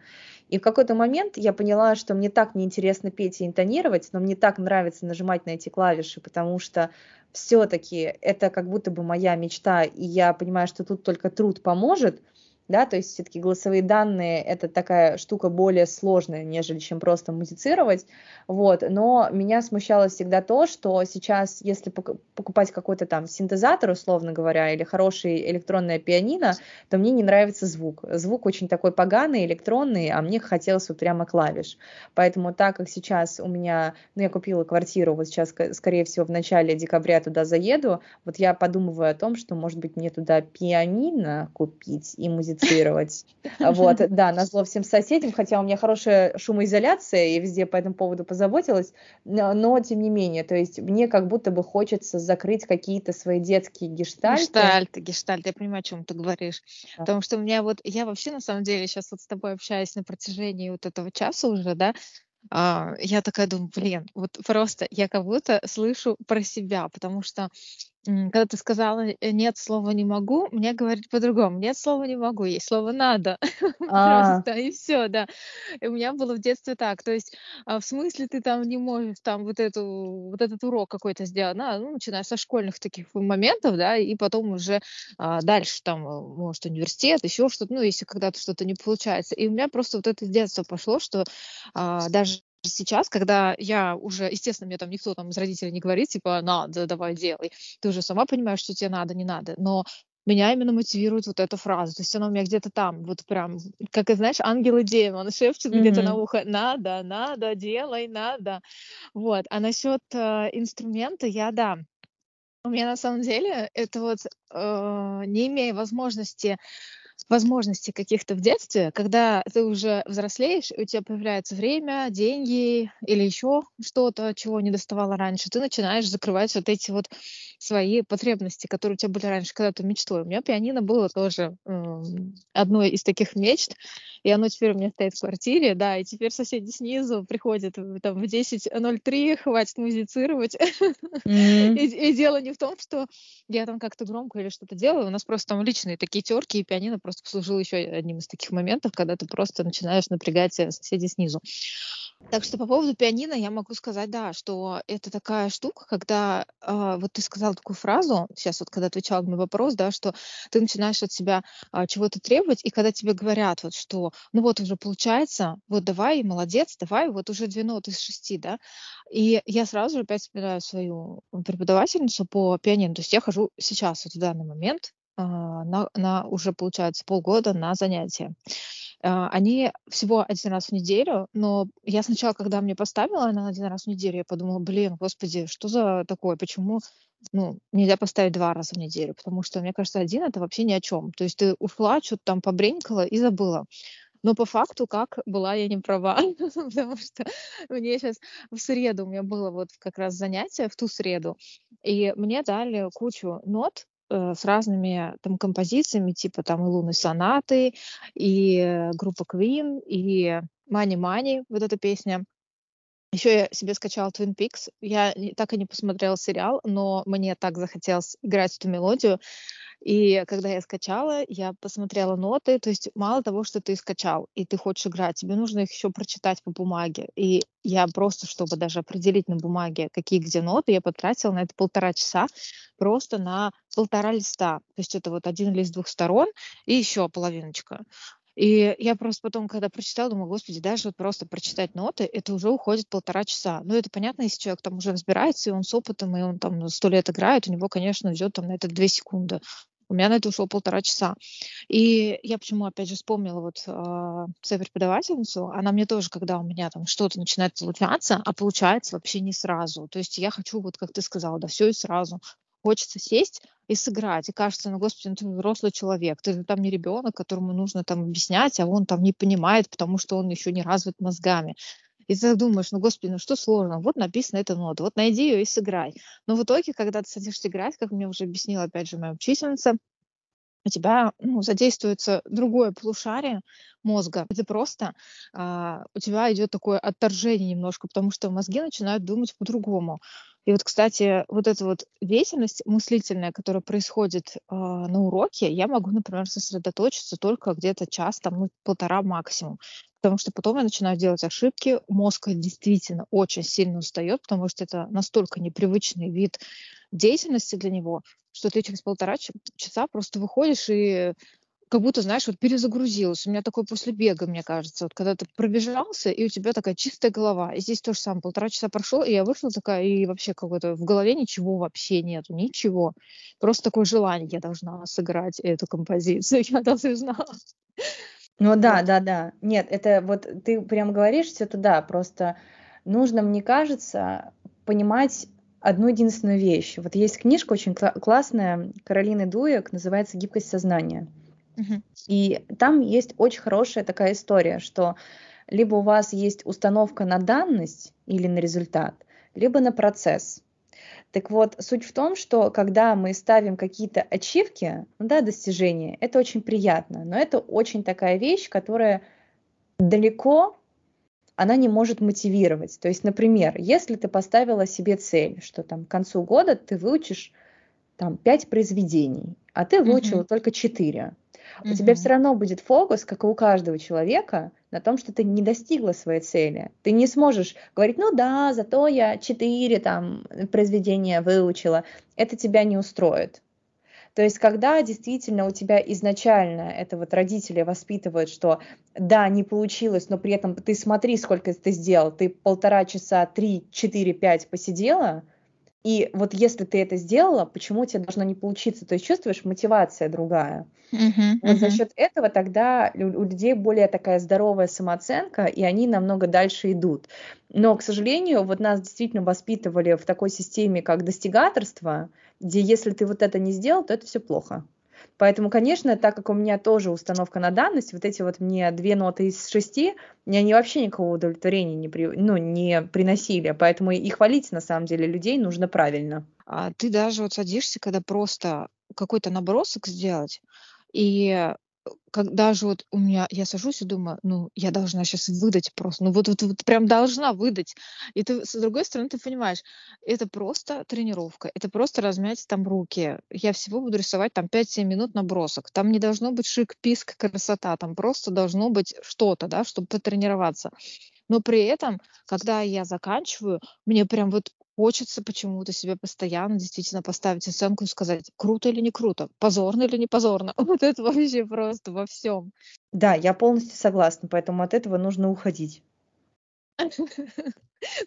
И в какой-то момент я поняла, что мне так неинтересно петь и интонировать, но мне так нравится нажимать на эти клавиши, потому что все-таки это как будто бы моя мечта, и я понимаю, что тут только труд поможет – да, то есть все-таки голосовые данные это такая штука более сложная, нежели чем просто музицировать, вот, но меня смущало всегда то, что сейчас, если покупать какой-то там синтезатор, условно говоря, или хороший электронное пианино, то мне не нравится звук, звук очень такой поганый, электронный, а мне хотелось вот прямо клавиш, поэтому так как сейчас у меня, ну, я купила квартиру, вот сейчас, скорее всего, в начале декабря туда заеду, вот я подумываю о том, что, может быть, мне туда пианино купить и музицировать, музицировать. Вот, да, на зло всем соседям, хотя у меня хорошая шумоизоляция, и везде по этому поводу позаботилась, но, но тем не менее, то есть мне как будто бы хочется закрыть какие-то свои детские гештальты. Гештальты, гештальты, я понимаю, о чем ты говоришь. Да. Потому что у меня вот, я вообще на самом деле сейчас вот с тобой общаюсь на протяжении вот этого часа уже, да, а, я такая думаю, блин, вот просто я как будто слышу про себя, потому что когда ты сказала э, нет слова не могу, мне говорить по-другому. Нет слова не могу, есть слово надо. А. Просто и все, да. И у меня было в детстве так. То есть, а, в смысле ты там не можешь там вот эту вот этот урок какой-то сделать, ну, начиная со школьных таких моментов, да, и потом уже а, дальше там, может, университет, еще что-то, ну, если когда-то что-то не получается. И у меня просто вот это с детства пошло, что а, даже сейчас, когда я уже, естественно, мне там никто там из родителей не говорит, типа, надо, давай, делай. Ты уже сама понимаешь, что тебе надо, не надо. Но меня именно мотивирует вот эта фраза. То есть она у меня где-то там, вот прям, как, знаешь, ангел и демон шепчет mm-hmm. где-то на ухо, надо, надо, делай, надо. Вот. А насчет э, инструмента я, да, у меня на самом деле это вот, э, не имея возможности возможностей каких-то в детстве, когда ты уже взрослеешь, у тебя появляется время, деньги или еще что-то, чего не доставало раньше, ты начинаешь закрывать вот эти вот свои потребности, которые у тебя были раньше, когда ты мечтой. У меня пианино было тоже э, одной из таких мечт, и оно теперь у меня стоит в квартире, да, и теперь соседи снизу приходят там в 10.03, хватит музицировать. Mm-hmm. и, и дело не в том, что я там как-то громко или что-то делаю, у нас просто там личные такие терки, и пианино просто послужило еще одним из таких моментов, когда ты просто начинаешь напрягать э, соседей снизу. Так что по поводу пианино я могу сказать, да, что это такая штука, когда э, вот ты сказал такую фразу, сейчас вот когда отвечал на вопрос, да, что ты начинаешь от себя э, чего-то требовать, и когда тебе говорят вот, что ну вот уже получается, вот давай, молодец, давай, вот уже две ноты из шести, да, и я сразу же опять вспоминаю свою преподавательницу по пианино, то есть я хожу сейчас вот в данный момент э, на, на уже получается полгода на занятия. А, они всего один раз в неделю, но я сначала, когда мне поставила на один раз в неделю, я подумала, блин, господи, что за такое, почему ну, нельзя поставить два раза в неделю, потому что, мне кажется, один это вообще ни о чем. То есть ты ушла, что-то там побренькала и забыла. Но по факту, как была я не права, потому что мне сейчас в среду у меня было вот как раз занятие, в ту среду, и мне дали кучу нот, Э, с разными там композициями, типа там и лунной сонаты, и группа Queen, и Money, вот эта песня. Еще я себе скачала Twin Peaks. Я так и не посмотрела сериал, но мне так захотелось играть эту мелодию. И когда я скачала, я посмотрела ноты, то есть мало того, что ты скачал, и ты хочешь играть, тебе нужно их еще прочитать по бумаге. И я просто, чтобы даже определить на бумаге, какие где ноты, я потратила на это полтора часа просто на полтора листа. То есть это вот один лист двух сторон и еще половиночка. И я просто потом, когда прочитала, думаю, господи, даже вот просто прочитать ноты, это уже уходит полтора часа. Ну, это понятно, если человек там уже разбирается, и он с опытом, и он там сто лет играет, у него, конечно, идет там на это две секунды. У меня на это ушло полтора часа. И я почему, опять же, вспомнила вот э, свою преподавательницу, она мне тоже, когда у меня там что-то начинает получаться, а получается вообще не сразу. То есть я хочу, вот как ты сказала, да, все и сразу хочется сесть и сыграть. И кажется, ну, господи, ну ты взрослый человек, ты там не ребенок, которому нужно там объяснять, а он там не понимает, потому что он еще не развит мозгами. И ты думаешь, ну, господи, ну что сложно? Вот написана эта нота, вот найди ее и сыграй. Но в итоге, когда ты садишься играть, как мне уже объяснила, опять же, моя учительница, у тебя ну, задействуется другое полушарие мозга. Это просто а, у тебя идет такое отторжение немножко, потому что мозги начинают думать по-другому. И вот, кстати, вот эта вот деятельность мыслительная, которая происходит э, на уроке, я могу, например, сосредоточиться только где-то час, там, ну, полтора максимум. Потому что потом я начинаю делать ошибки, мозг действительно очень сильно устает, потому что это настолько непривычный вид деятельности для него, что ты через полтора часа просто выходишь и как будто, знаешь, вот перезагрузилась. У меня такое после бега, мне кажется. Вот когда ты пробежался, и у тебя такая чистая голова. И здесь тоже самое. Полтора часа прошло, и я вышла такая, и вообще какой-то в голове ничего вообще нету, ничего. Просто такое желание, я должна сыграть эту композицию, я должна. Ну да, да, да. Нет, это вот ты прям говоришь все туда, просто нужно, мне кажется, понимать одну единственную вещь. Вот есть книжка очень классная Каролины Дуек, называется «Гибкость сознания». И там есть очень хорошая такая история, что либо у вас есть установка на данность или на результат, либо на процесс. Так вот, суть в том, что когда мы ставим какие-то ачивки, да, достижения, это очень приятно, но это очень такая вещь, которая далеко она не может мотивировать. То есть, например, если ты поставила себе цель, что там к концу года ты выучишь там пять произведений, а ты выучила mm-hmm. только четыре, у тебя все равно будет фокус, как и у каждого человека, на том, что ты не достигла своей цели. Ты не сможешь говорить, ну да, зато я четыре там произведения выучила. Это тебя не устроит. То есть, когда действительно у тебя изначально это вот родители воспитывают, что да, не получилось, но при этом ты смотри, сколько ты сделал, ты полтора часа, три, четыре, пять посидела, и вот если ты это сделала, почему тебе должно не получиться? То есть чувствуешь, мотивация другая. Uh-huh, вот uh-huh. за счет этого тогда у людей более такая здоровая самооценка, и они намного дальше идут. Но, к сожалению, вот нас действительно воспитывали в такой системе, как достигаторство, где если ты вот это не сделал, то это все плохо. Поэтому, конечно, так как у меня тоже установка на данность, вот эти вот мне две ноты из шести, мне они вообще никакого удовлетворения не, при, ну, не приносили. Поэтому и хвалить, на самом деле, людей нужно правильно. А ты даже вот садишься, когда просто какой-то набросок сделать, и когда же вот у меня, я сажусь и думаю, ну, я должна сейчас выдать просто, ну, вот, вот, вот прям должна выдать. И ты, с другой стороны, ты понимаешь, это просто тренировка, это просто размять там руки. Я всего буду рисовать там 5-7 минут набросок. Там не должно быть шик, писк, красота, там просто должно быть что-то, да, чтобы потренироваться. Но при этом, когда я заканчиваю, мне прям вот хочется почему-то себе постоянно действительно поставить оценку и сказать, круто или не круто, позорно или не позорно. Вот это вообще просто во всем. Да, я полностью согласна, поэтому от этого нужно уходить.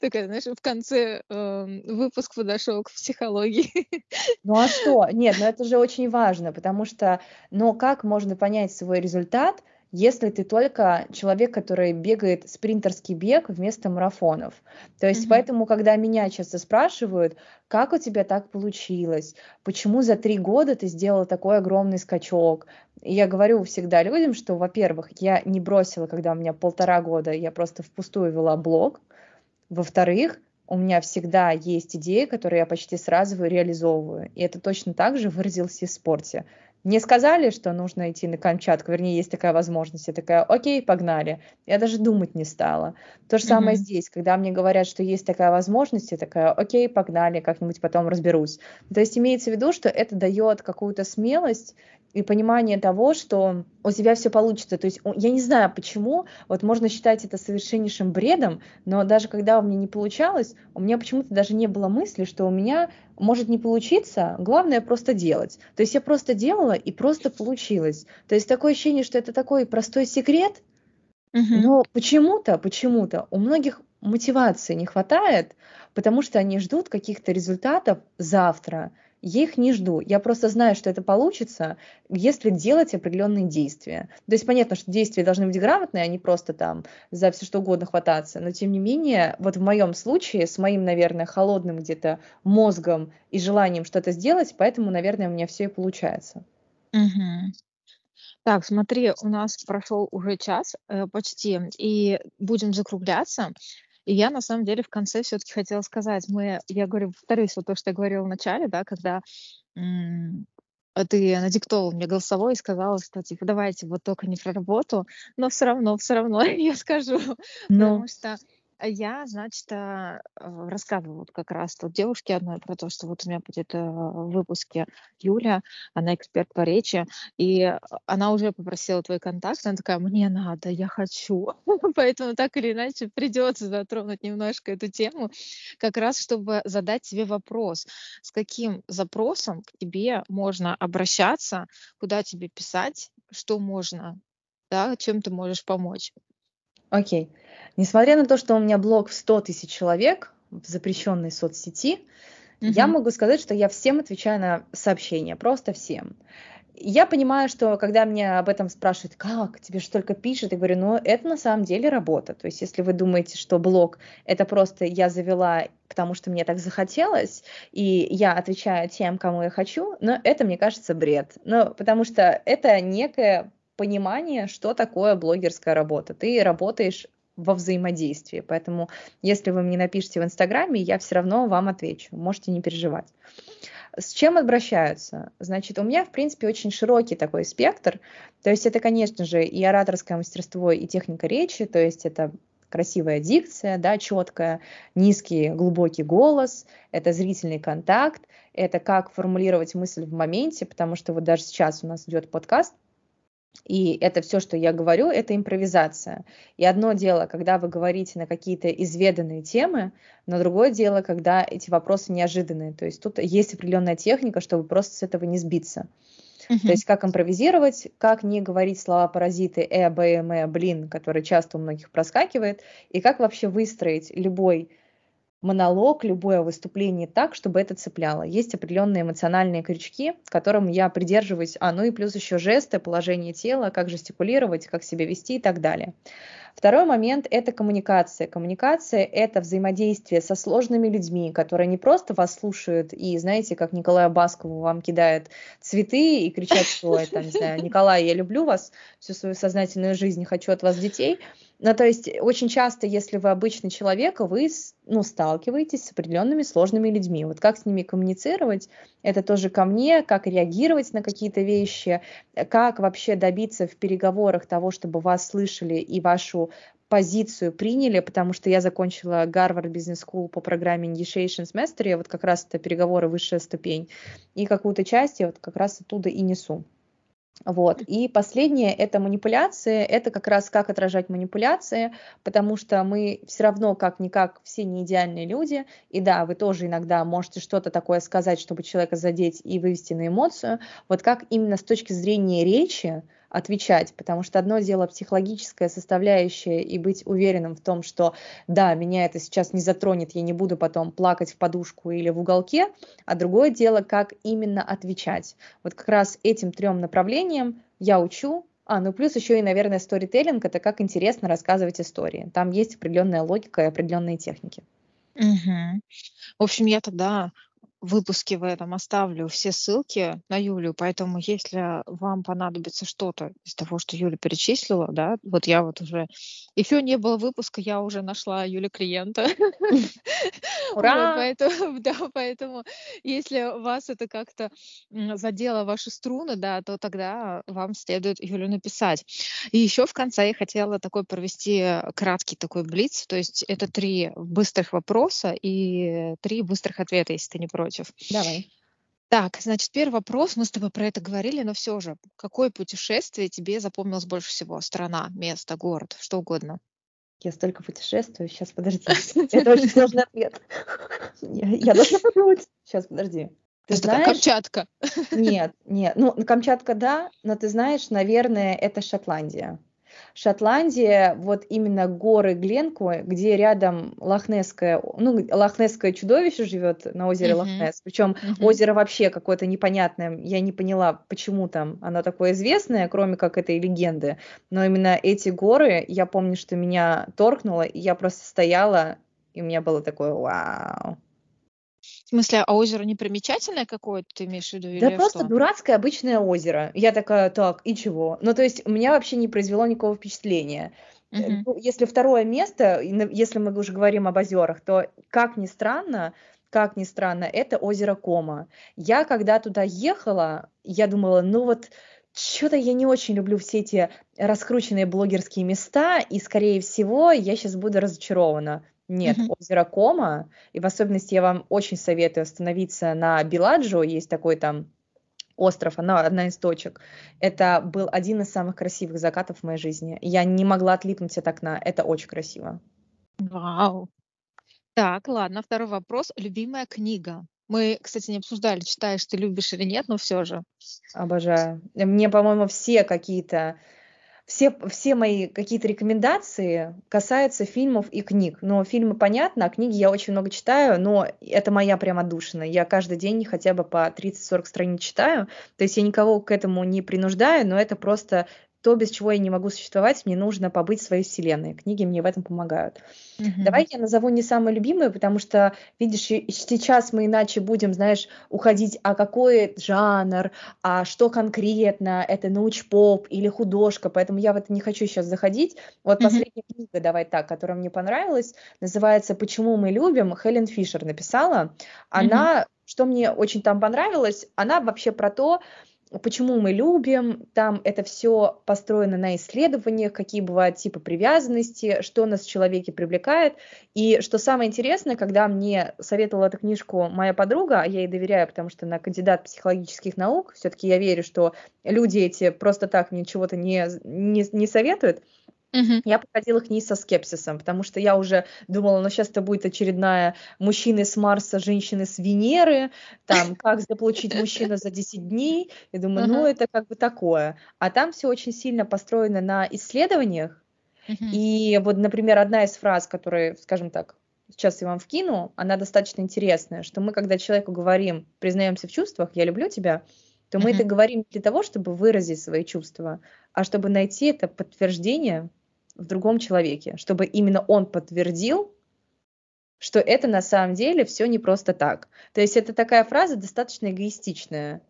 Такая, знаешь, в конце э, выпуск подошел к психологии. Ну а что? Нет, ну это же очень важно, потому что, но как можно понять свой результат, если ты только человек, который бегает спринтерский бег вместо марафонов. То есть mm-hmm. поэтому, когда меня часто спрашивают, как у тебя так получилось, почему за три года ты сделала такой огромный скачок, я говорю всегда людям, что, во-первых, я не бросила, когда у меня полтора года, я просто впустую вела блог. Во-вторых, у меня всегда есть идеи, которые я почти сразу реализовываю. И это точно так же выразилось и в спорте. Мне сказали, что нужно идти на Камчатку, вернее, есть такая возможность. Я такая, окей, погнали. Я даже думать не стала. То же самое mm-hmm. здесь, когда мне говорят, что есть такая возможность, я такая, окей, погнали, как-нибудь потом разберусь. То есть имеется в виду, что это дает какую-то смелость и понимание того, что у тебя все получится. То есть я не знаю, почему, вот можно считать это совершеннейшим бредом, но даже когда у меня не получалось, у меня почему-то даже не было мысли, что у меня может не получиться, главное просто делать. То есть я просто делала и просто получилось. То есть такое ощущение, что это такой простой секрет, угу. но почему-то, почему-то у многих мотивации не хватает, потому что они ждут каких-то результатов завтра, я их не жду. Я просто знаю, что это получится, если делать определенные действия. То есть понятно, что действия должны быть грамотные, а не просто там за все что угодно хвататься. Но тем не менее, вот в моем случае, с моим, наверное, холодным где-то мозгом и желанием что-то сделать, поэтому, наверное, у меня все и получается. Угу. Так, смотри, у нас прошел уже час э, почти, и будем закругляться. И я на самом деле в конце все-таки хотела сказать, мы, я говорю, повторюсь, вот то, что я говорила в начале, да, когда м- ты надиктовал мне голосовой и сказала, что типа давайте вот только не про работу, но все равно, все равно я скажу, ну. потому что я, значит, а, рассказывала вот как раз тут девушке одной про то, что вот у меня будет э, в выпуске Юля, она эксперт по речи, и она уже попросила твой контакт, она такая, мне надо, я хочу. Поэтому так или иначе придется затронуть немножко эту тему, как раз чтобы задать тебе вопрос, с каким запросом к тебе можно обращаться, куда тебе писать, что можно, да, чем ты можешь помочь. Окей. Несмотря на то, что у меня блог в 100 тысяч человек в запрещенной соцсети, угу. я могу сказать, что я всем отвечаю на сообщения, просто всем. Я понимаю, что когда меня об этом спрашивают, как, тебе же только пишет, я говорю, ну, это на самом деле работа. То есть, если вы думаете, что блог – это просто я завела, потому что мне так захотелось, и я отвечаю тем, кому я хочу, но это, мне кажется, бред. Ну, потому что это некая понимание, что такое блогерская работа. Ты работаешь во взаимодействии. Поэтому, если вы мне напишите в Инстаграме, я все равно вам отвечу. Можете не переживать. С чем обращаются? Значит, у меня, в принципе, очень широкий такой спектр. То есть это, конечно же, и ораторское мастерство, и техника речи, то есть это красивая дикция, да, четкая, низкий, глубокий голос, это зрительный контакт, это как формулировать мысль в моменте, потому что вот даже сейчас у нас идет подкаст, и это все, что я говорю, это импровизация. И одно дело, когда вы говорите на какие-то изведанные темы, но другое дело, когда эти вопросы неожиданные. То есть тут есть определенная техника, чтобы просто с этого не сбиться. Uh-huh. То есть как импровизировать, как не говорить слова паразиты э, б, м, э, блин, которые часто у многих проскакивает, и как вообще выстроить любой монолог, любое выступление так, чтобы это цепляло. Есть определенные эмоциональные крючки, которым я придерживаюсь, а ну и плюс еще жесты, положение тела, как жестикулировать, как себя вести и так далее. Второй момент – это коммуникация. Коммуникация – это взаимодействие со сложными людьми, которые не просто вас слушают и, знаете, как Николая Баскову вам кидает цветы и кричат, что это, не знаю, Николай, я люблю вас всю свою сознательную жизнь, хочу от вас детей – ну, то есть очень часто, если вы обычный человек, вы ну, сталкиваетесь с определенными сложными людьми. Вот как с ними коммуницировать, это тоже ко мне, как реагировать на какие-то вещи, как вообще добиться в переговорах того, чтобы вас слышали и вашу позицию приняли, потому что я закончила Гарвард Business School по программе Initiation Semester, вот как раз это переговоры высшая ступень, и какую-то часть я вот как раз оттуда и несу. Вот. И последнее – это манипуляции. Это как раз как отражать манипуляции, потому что мы все равно как-никак все не идеальные люди. И да, вы тоже иногда можете что-то такое сказать, чтобы человека задеть и вывести на эмоцию. Вот как именно с точки зрения речи – отвечать, потому что одно дело психологическая составляющая и быть уверенным в том, что да, меня это сейчас не затронет, я не буду потом плакать в подушку или в уголке, а другое дело, как именно отвечать. Вот как раз этим трем направлениям я учу, а, ну плюс еще и, наверное, сторителлинг – это как интересно рассказывать истории. Там есть определенная логика и определенные техники. Угу. В общем, я тогда выпуске в этом оставлю все ссылки на Юлю, поэтому если вам понадобится что-то из того, что Юля перечислила, да, вот я вот уже... Еще не было выпуска, я уже нашла Юля клиента. Ура! Поэтому, да, поэтому если вас это как-то задело ваши струны, да, то тогда вам следует Юлю написать. И еще в конце я хотела такой провести краткий такой блиц, то есть это три быстрых вопроса и три быстрых ответа, если ты не против. Давай. Так, значит, первый вопрос, мы с тобой про это говорили, но все же, какое путешествие тебе запомнилось больше всего? Страна, место, город, что угодно. Я столько путешествую. Сейчас, подожди. Это очень сложный ответ. Я должна подумать. Сейчас, подожди. Ты знаешь? Камчатка. Нет, нет. Ну, Камчатка, да, но ты знаешь, наверное, это Шотландия. Шотландия, вот именно горы Гленкуэ, где рядом Лохнесское, ну, Лохнесское чудовище живет на озере uh-huh. Лохнес, причем uh-huh. озеро вообще какое-то непонятное, я не поняла, почему там оно такое известное, кроме как этой легенды, но именно эти горы, я помню, что меня торкнуло, и я просто стояла, и у меня было такое вау. В смысле, а озеро непримечательное какое-то, ты имеешь в виду? Да просто что? дурацкое обычное озеро. Я такая, так, и чего? Ну, то есть, у меня вообще не произвело никакого впечатления. Uh-huh. Если второе место, если мы уже говорим об озерах, то, как ни странно, как ни странно, это озеро Кома. Я, когда туда ехала, я думала, ну вот, что-то я не очень люблю все эти раскрученные блогерские места, и, скорее всего, я сейчас буду разочарована. Нет, mm-hmm. озеро Кома, и в особенности я вам очень советую остановиться на Биладжо, есть такой там остров, она одна из точек. Это был один из самых красивых закатов в моей жизни. Я не могла отлипнуть от окна, это очень красиво. Вау. Так, ладно, второй вопрос. Любимая книга? Мы, кстати, не обсуждали, читаешь ты любишь или нет, но все же. Обожаю. Мне, по-моему, все какие-то все, все мои какие-то рекомендации касаются фильмов и книг. Но фильмы понятно, а книги я очень много читаю, но это моя прямо душина. Я каждый день хотя бы по 30-40 страниц читаю. То есть я никого к этому не принуждаю, но это просто то, без чего я не могу существовать, мне нужно побыть в своей вселенной. Книги мне в этом помогают. Mm-hmm. Давай я назову не самые любимые, потому что, видишь, сейчас мы иначе будем, знаешь, уходить, а какой жанр, а что конкретно, это научпоп или художка, поэтому я в это не хочу сейчас заходить. Вот mm-hmm. последняя книга, давай так, которая мне понравилась, называется «Почему мы любим», Хелен Фишер написала. Она, mm-hmm. что мне очень там понравилось, она вообще про то, почему мы любим, там это все построено на исследованиях, какие бывают типы привязанности, что нас в человеке привлекает. И что самое интересное, когда мне советовала эту книжку моя подруга, а я ей доверяю, потому что она кандидат психологических наук, все-таки я верю, что люди эти просто так ничего-то не, не, не советуют, Угу. Я подходила к ней со скепсисом, потому что я уже думала, ну сейчас это будет очередная мужчины с Марса, женщины с Венеры, там, как заполучить мужчину за 10 дней. Я думаю, ну это как бы такое. А там все очень сильно построено на исследованиях. И вот, например, одна из фраз, которые, скажем так, сейчас я вам вкину, она достаточно интересная, что мы, когда человеку говорим, признаемся в чувствах, я люблю тебя, то мы это говорим для того, чтобы выразить свои чувства, а чтобы найти это подтверждение в другом человеке, чтобы именно он подтвердил, что это на самом деле все не просто так. То есть это такая фраза достаточно эгоистичная.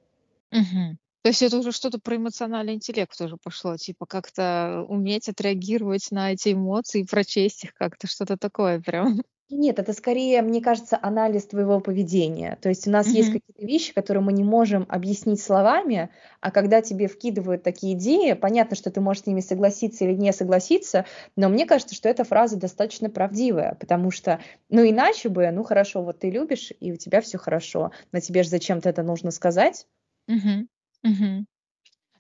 Угу. То есть это уже что-то про эмоциональный интеллект тоже пошло, типа как-то уметь отреагировать на эти эмоции, прочесть их как-то, что-то такое прям. Нет, это скорее, мне кажется, анализ твоего поведения. То есть у нас mm-hmm. есть какие-то вещи, которые мы не можем объяснить словами, а когда тебе вкидывают такие идеи, понятно, что ты можешь с ними согласиться или не согласиться, но мне кажется, что эта фраза достаточно правдивая, потому что, ну иначе бы, ну хорошо, вот ты любишь, и у тебя все хорошо, но тебе же зачем-то это нужно сказать. Mm-hmm. Mm-hmm.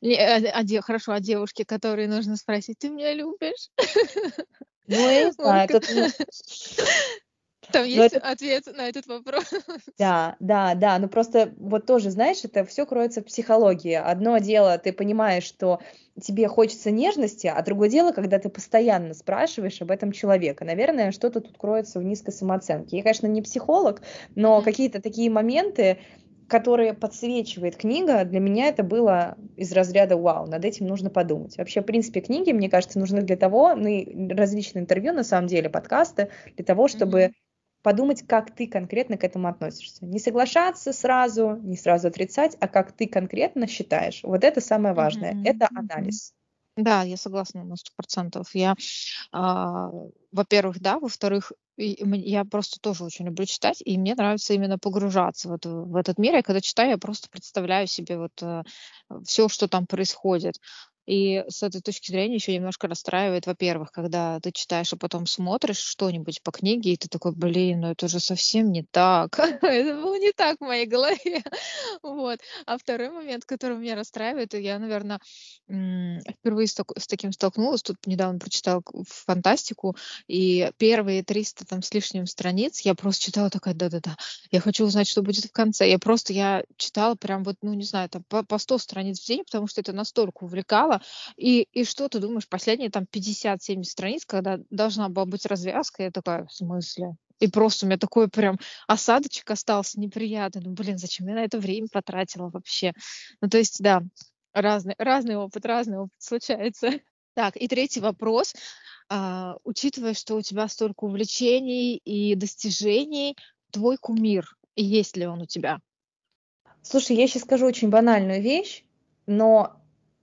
А, а, хорошо, а девушке, которой нужно спросить, ты меня любишь? Ну, я не знаю, тут... Там есть это... ответ на этот вопрос. Да, да, да. Ну просто вот тоже, знаешь, это все кроется в психологии. Одно дело, ты понимаешь, что тебе хочется нежности, а другое дело, когда ты постоянно спрашиваешь об этом человека. Наверное, что-то тут кроется в низкой самооценке. Я, конечно, не психолог, но какие-то такие моменты, которые подсвечивает книга, для меня это было из разряда «Вау, над этим нужно подумать». Вообще, в принципе, книги, мне кажется, нужны для того, ну, различные интервью, на самом деле, подкасты, для того, чтобы mm-hmm. подумать, как ты конкретно к этому относишься. Не соглашаться сразу, не сразу отрицать, а как ты конкретно считаешь. Вот это самое важное. Mm-hmm. Это анализ. Да, я согласна на сто процентов. Я, а, во-первых, да, во-вторых, я просто тоже очень люблю читать, и мне нравится именно погружаться вот в этот мир. Я когда читаю, я просто представляю себе вот э, все, что там происходит. И с этой точки зрения еще немножко расстраивает, во-первых, когда ты читаешь, а потом смотришь что-нибудь по книге, и ты такой, блин, ну это же совсем не так. это было не так в моей голове. вот. А второй момент, который меня расстраивает, я, наверное, впервые с, таким столкнулась. Тут недавно прочитала фантастику, и первые 300 там с лишним страниц я просто читала такая, да-да-да, я хочу узнать, что будет в конце. Я просто, я читала прям вот, ну не знаю, там по, по 100 страниц в день, потому что это настолько увлекало, и, и что ты думаешь, последние там 50-70 страниц, когда должна была быть развязка, я такая, в смысле? И просто у меня такой прям осадочек остался неприятный. Ну, блин, зачем я на это время потратила вообще? Ну, то есть, да, разный, разный опыт, разный опыт случается. Так, и третий вопрос. А, учитывая, что у тебя столько увлечений и достижений, твой кумир, есть ли он у тебя? Слушай, я сейчас скажу очень банальную вещь, но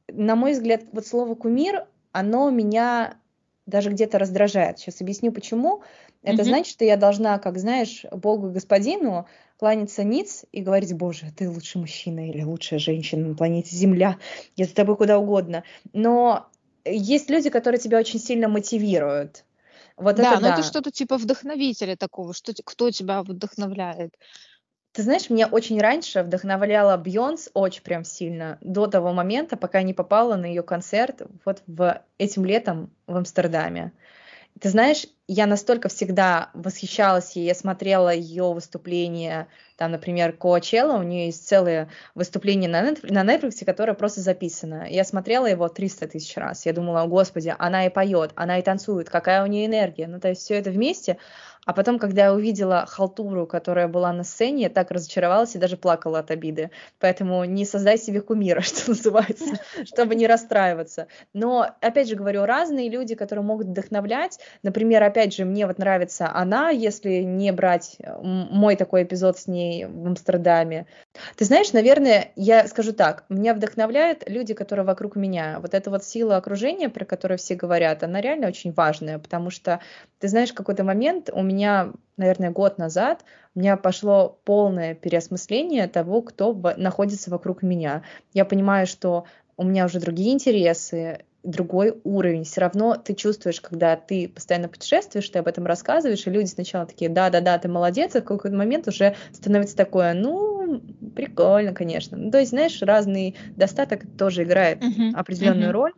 на мой взгляд, вот слово кумир, оно меня даже где-то раздражает. Сейчас объясню почему. Это mm-hmm. значит, что я должна, как знаешь, Богу Господину кланяться ниц и говорить, Боже, ты лучший мужчина или лучшая женщина на планете Земля, я за тобой куда угодно. Но есть люди, которые тебя очень сильно мотивируют. Вот да, это но да. это что-то типа вдохновителя такого, что кто тебя вдохновляет. Ты знаешь, меня очень раньше вдохновляла Бьонс очень прям сильно, до того момента, пока не попала на ее концерт вот в этим летом в Амстердаме. Ты знаешь, я настолько всегда восхищалась ей, я смотрела ее выступления, там, например, Коачелла, у нее есть целое выступление на Netflix, на Netflix, которое просто записано. Я смотрела его 300 тысяч раз. Я думала, о господи, она и поет, она и танцует, какая у нее энергия. Ну, то есть все это вместе. А потом, когда я увидела халтуру, которая была на сцене, я так разочаровалась и даже плакала от обиды. Поэтому не создай себе кумира, что называется, чтобы не расстраиваться. Но, опять же говорю, разные люди, которые могут вдохновлять. Например, опять же, мне вот нравится она, если не брать мой такой эпизод с ней в Амстердаме. Ты знаешь, наверное, я скажу так, меня вдохновляют люди, которые вокруг меня. Вот эта вот сила окружения, про которую все говорят, она реально очень важная, потому что, ты знаешь, какой-то момент у меня, наверное, год назад у меня пошло полное переосмысление того, кто находится вокруг меня. Я понимаю, что у меня уже другие интересы, другой уровень. Все равно ты чувствуешь, когда ты постоянно путешествуешь, ты об этом рассказываешь, и люди сначала такие, да-да-да, ты молодец, а в какой-то момент уже становится такое, ну, прикольно, конечно. Ну, то есть, знаешь, разный достаток тоже играет uh-huh, определенную uh-huh. роль.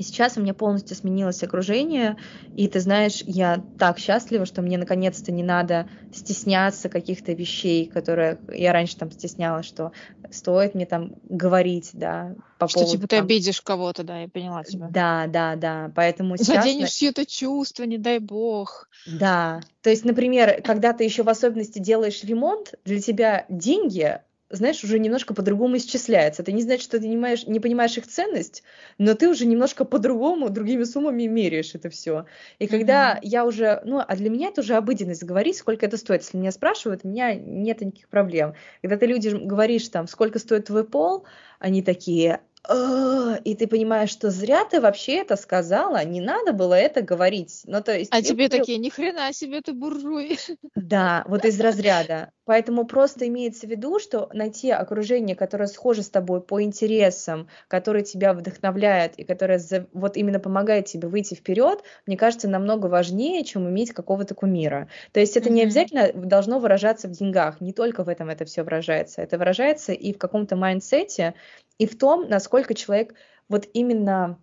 И сейчас у меня полностью сменилось окружение, и ты знаешь, я так счастлива, что мне наконец-то не надо стесняться каких-то вещей, которые я раньше там стеснялась, что стоит мне там говорить, да, по что поводу... Что, типа, ты там... обидишь кого-то, да, я поняла тебя. Да, да, да, поэтому сейчас... Заденешь чье-то чувство, не дай бог. Да, то есть, например, когда ты еще в особенности делаешь ремонт, для тебя деньги знаешь, уже немножко по-другому исчисляется. Это не значит, что ты не понимаешь, не понимаешь их ценность, но ты уже немножко по-другому, другими суммами меряешь это все. И когда mm-hmm. я уже, ну, а для меня это уже обыденность говорить, сколько это стоит. Если меня спрашивают, у меня нет никаких проблем. Когда ты людям говоришь там, сколько стоит твой пол, они такие, и ты понимаешь, что зря ты вообще это сказала, не надо было это говорить. Ну, то есть, а тебе говорю... такие, ни хрена себе ты буржуй. Да, вот из разряда. Поэтому просто имеется в виду, что найти окружение, которое схоже с тобой по интересам, которое тебя вдохновляет и которое вот именно помогает тебе выйти вперед, мне кажется, намного важнее, чем иметь какого-то кумира. То есть это mm-hmm. не обязательно должно выражаться в деньгах, не только в этом это все выражается. Это выражается и в каком-то mindset е, и в том, насколько человек вот именно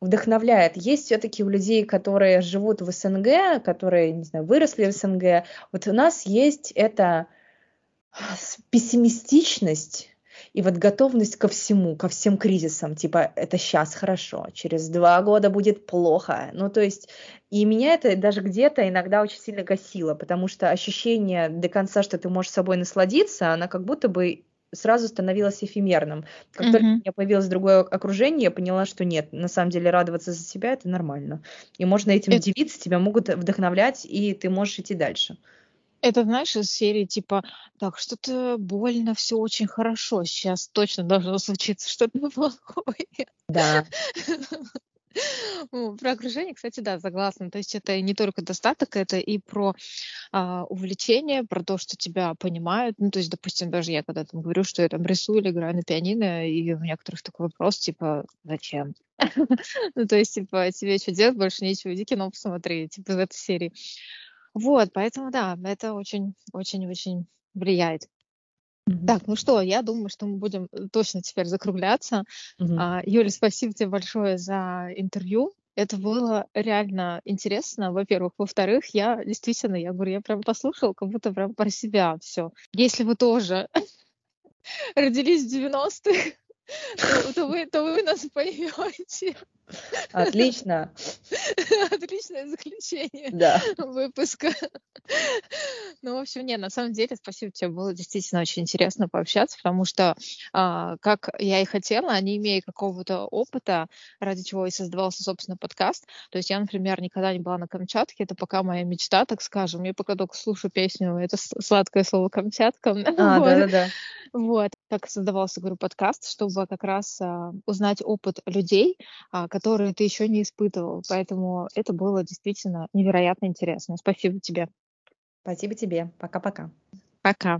вдохновляет. Есть все-таки у людей, которые живут в СНГ, которые, не знаю, выросли в СНГ, вот у нас есть эта пессимистичность и вот готовность ко всему, ко всем кризисам, типа это сейчас хорошо, через два года будет плохо. Ну, то есть, и меня это даже где-то иногда очень сильно гасило, потому что ощущение до конца, что ты можешь собой насладиться, она как будто бы сразу становилось эфемерным. Как mm-hmm. только у меня появилось другое окружение, я поняла, что нет, на самом деле радоваться за себя это нормально. И можно этим это... делиться, тебя могут вдохновлять, и ты можешь идти дальше. Это, знаешь, из серии типа, так, что-то больно, все очень хорошо, сейчас точно должно случиться что-то плохое. Да. Про окружение, кстати, да, согласна. То есть это не только достаток, это и про а, увлечение, про то, что тебя понимают. Ну, то есть, допустим, даже я когда там говорю, что я там рисую или играю на пианино, и у некоторых такой вопрос, типа, зачем? Ну, то есть, типа, тебе что делать, больше нечего, иди кино посмотри, типа, из этой серии. Вот, поэтому, да, это очень-очень-очень влияет. Так, ну что, я думаю, что мы будем э, точно теперь закругляться. А, Юля, спасибо тебе большое за интервью. Это было реально интересно, во-первых. Во-вторых, я действительно, я говорю, я прям послушала, как будто прям про себя все. Если вы тоже родились в 90-х, то, то, вы, то вы нас поймете. Отлично. Отличное заключение Да. выпуска. Ну, в общем, нет, на самом деле, спасибо тебе, было действительно очень интересно пообщаться, потому что, а, как я и хотела, не имея какого-то опыта, ради чего и создавался, собственно, подкаст. То есть я, например, никогда не была на Камчатке, это пока моя мечта, так скажем. Я пока только слушаю песню, это сладкое слово Камчатка. А, да-да-да. Вот, как создавался, говорю, подкаст, чтобы как раз а, узнать опыт людей, а, которые ты еще не испытывал. Поэтому это было действительно невероятно интересно. Спасибо тебе. Спасибо тебе. Пока-пока. Пока.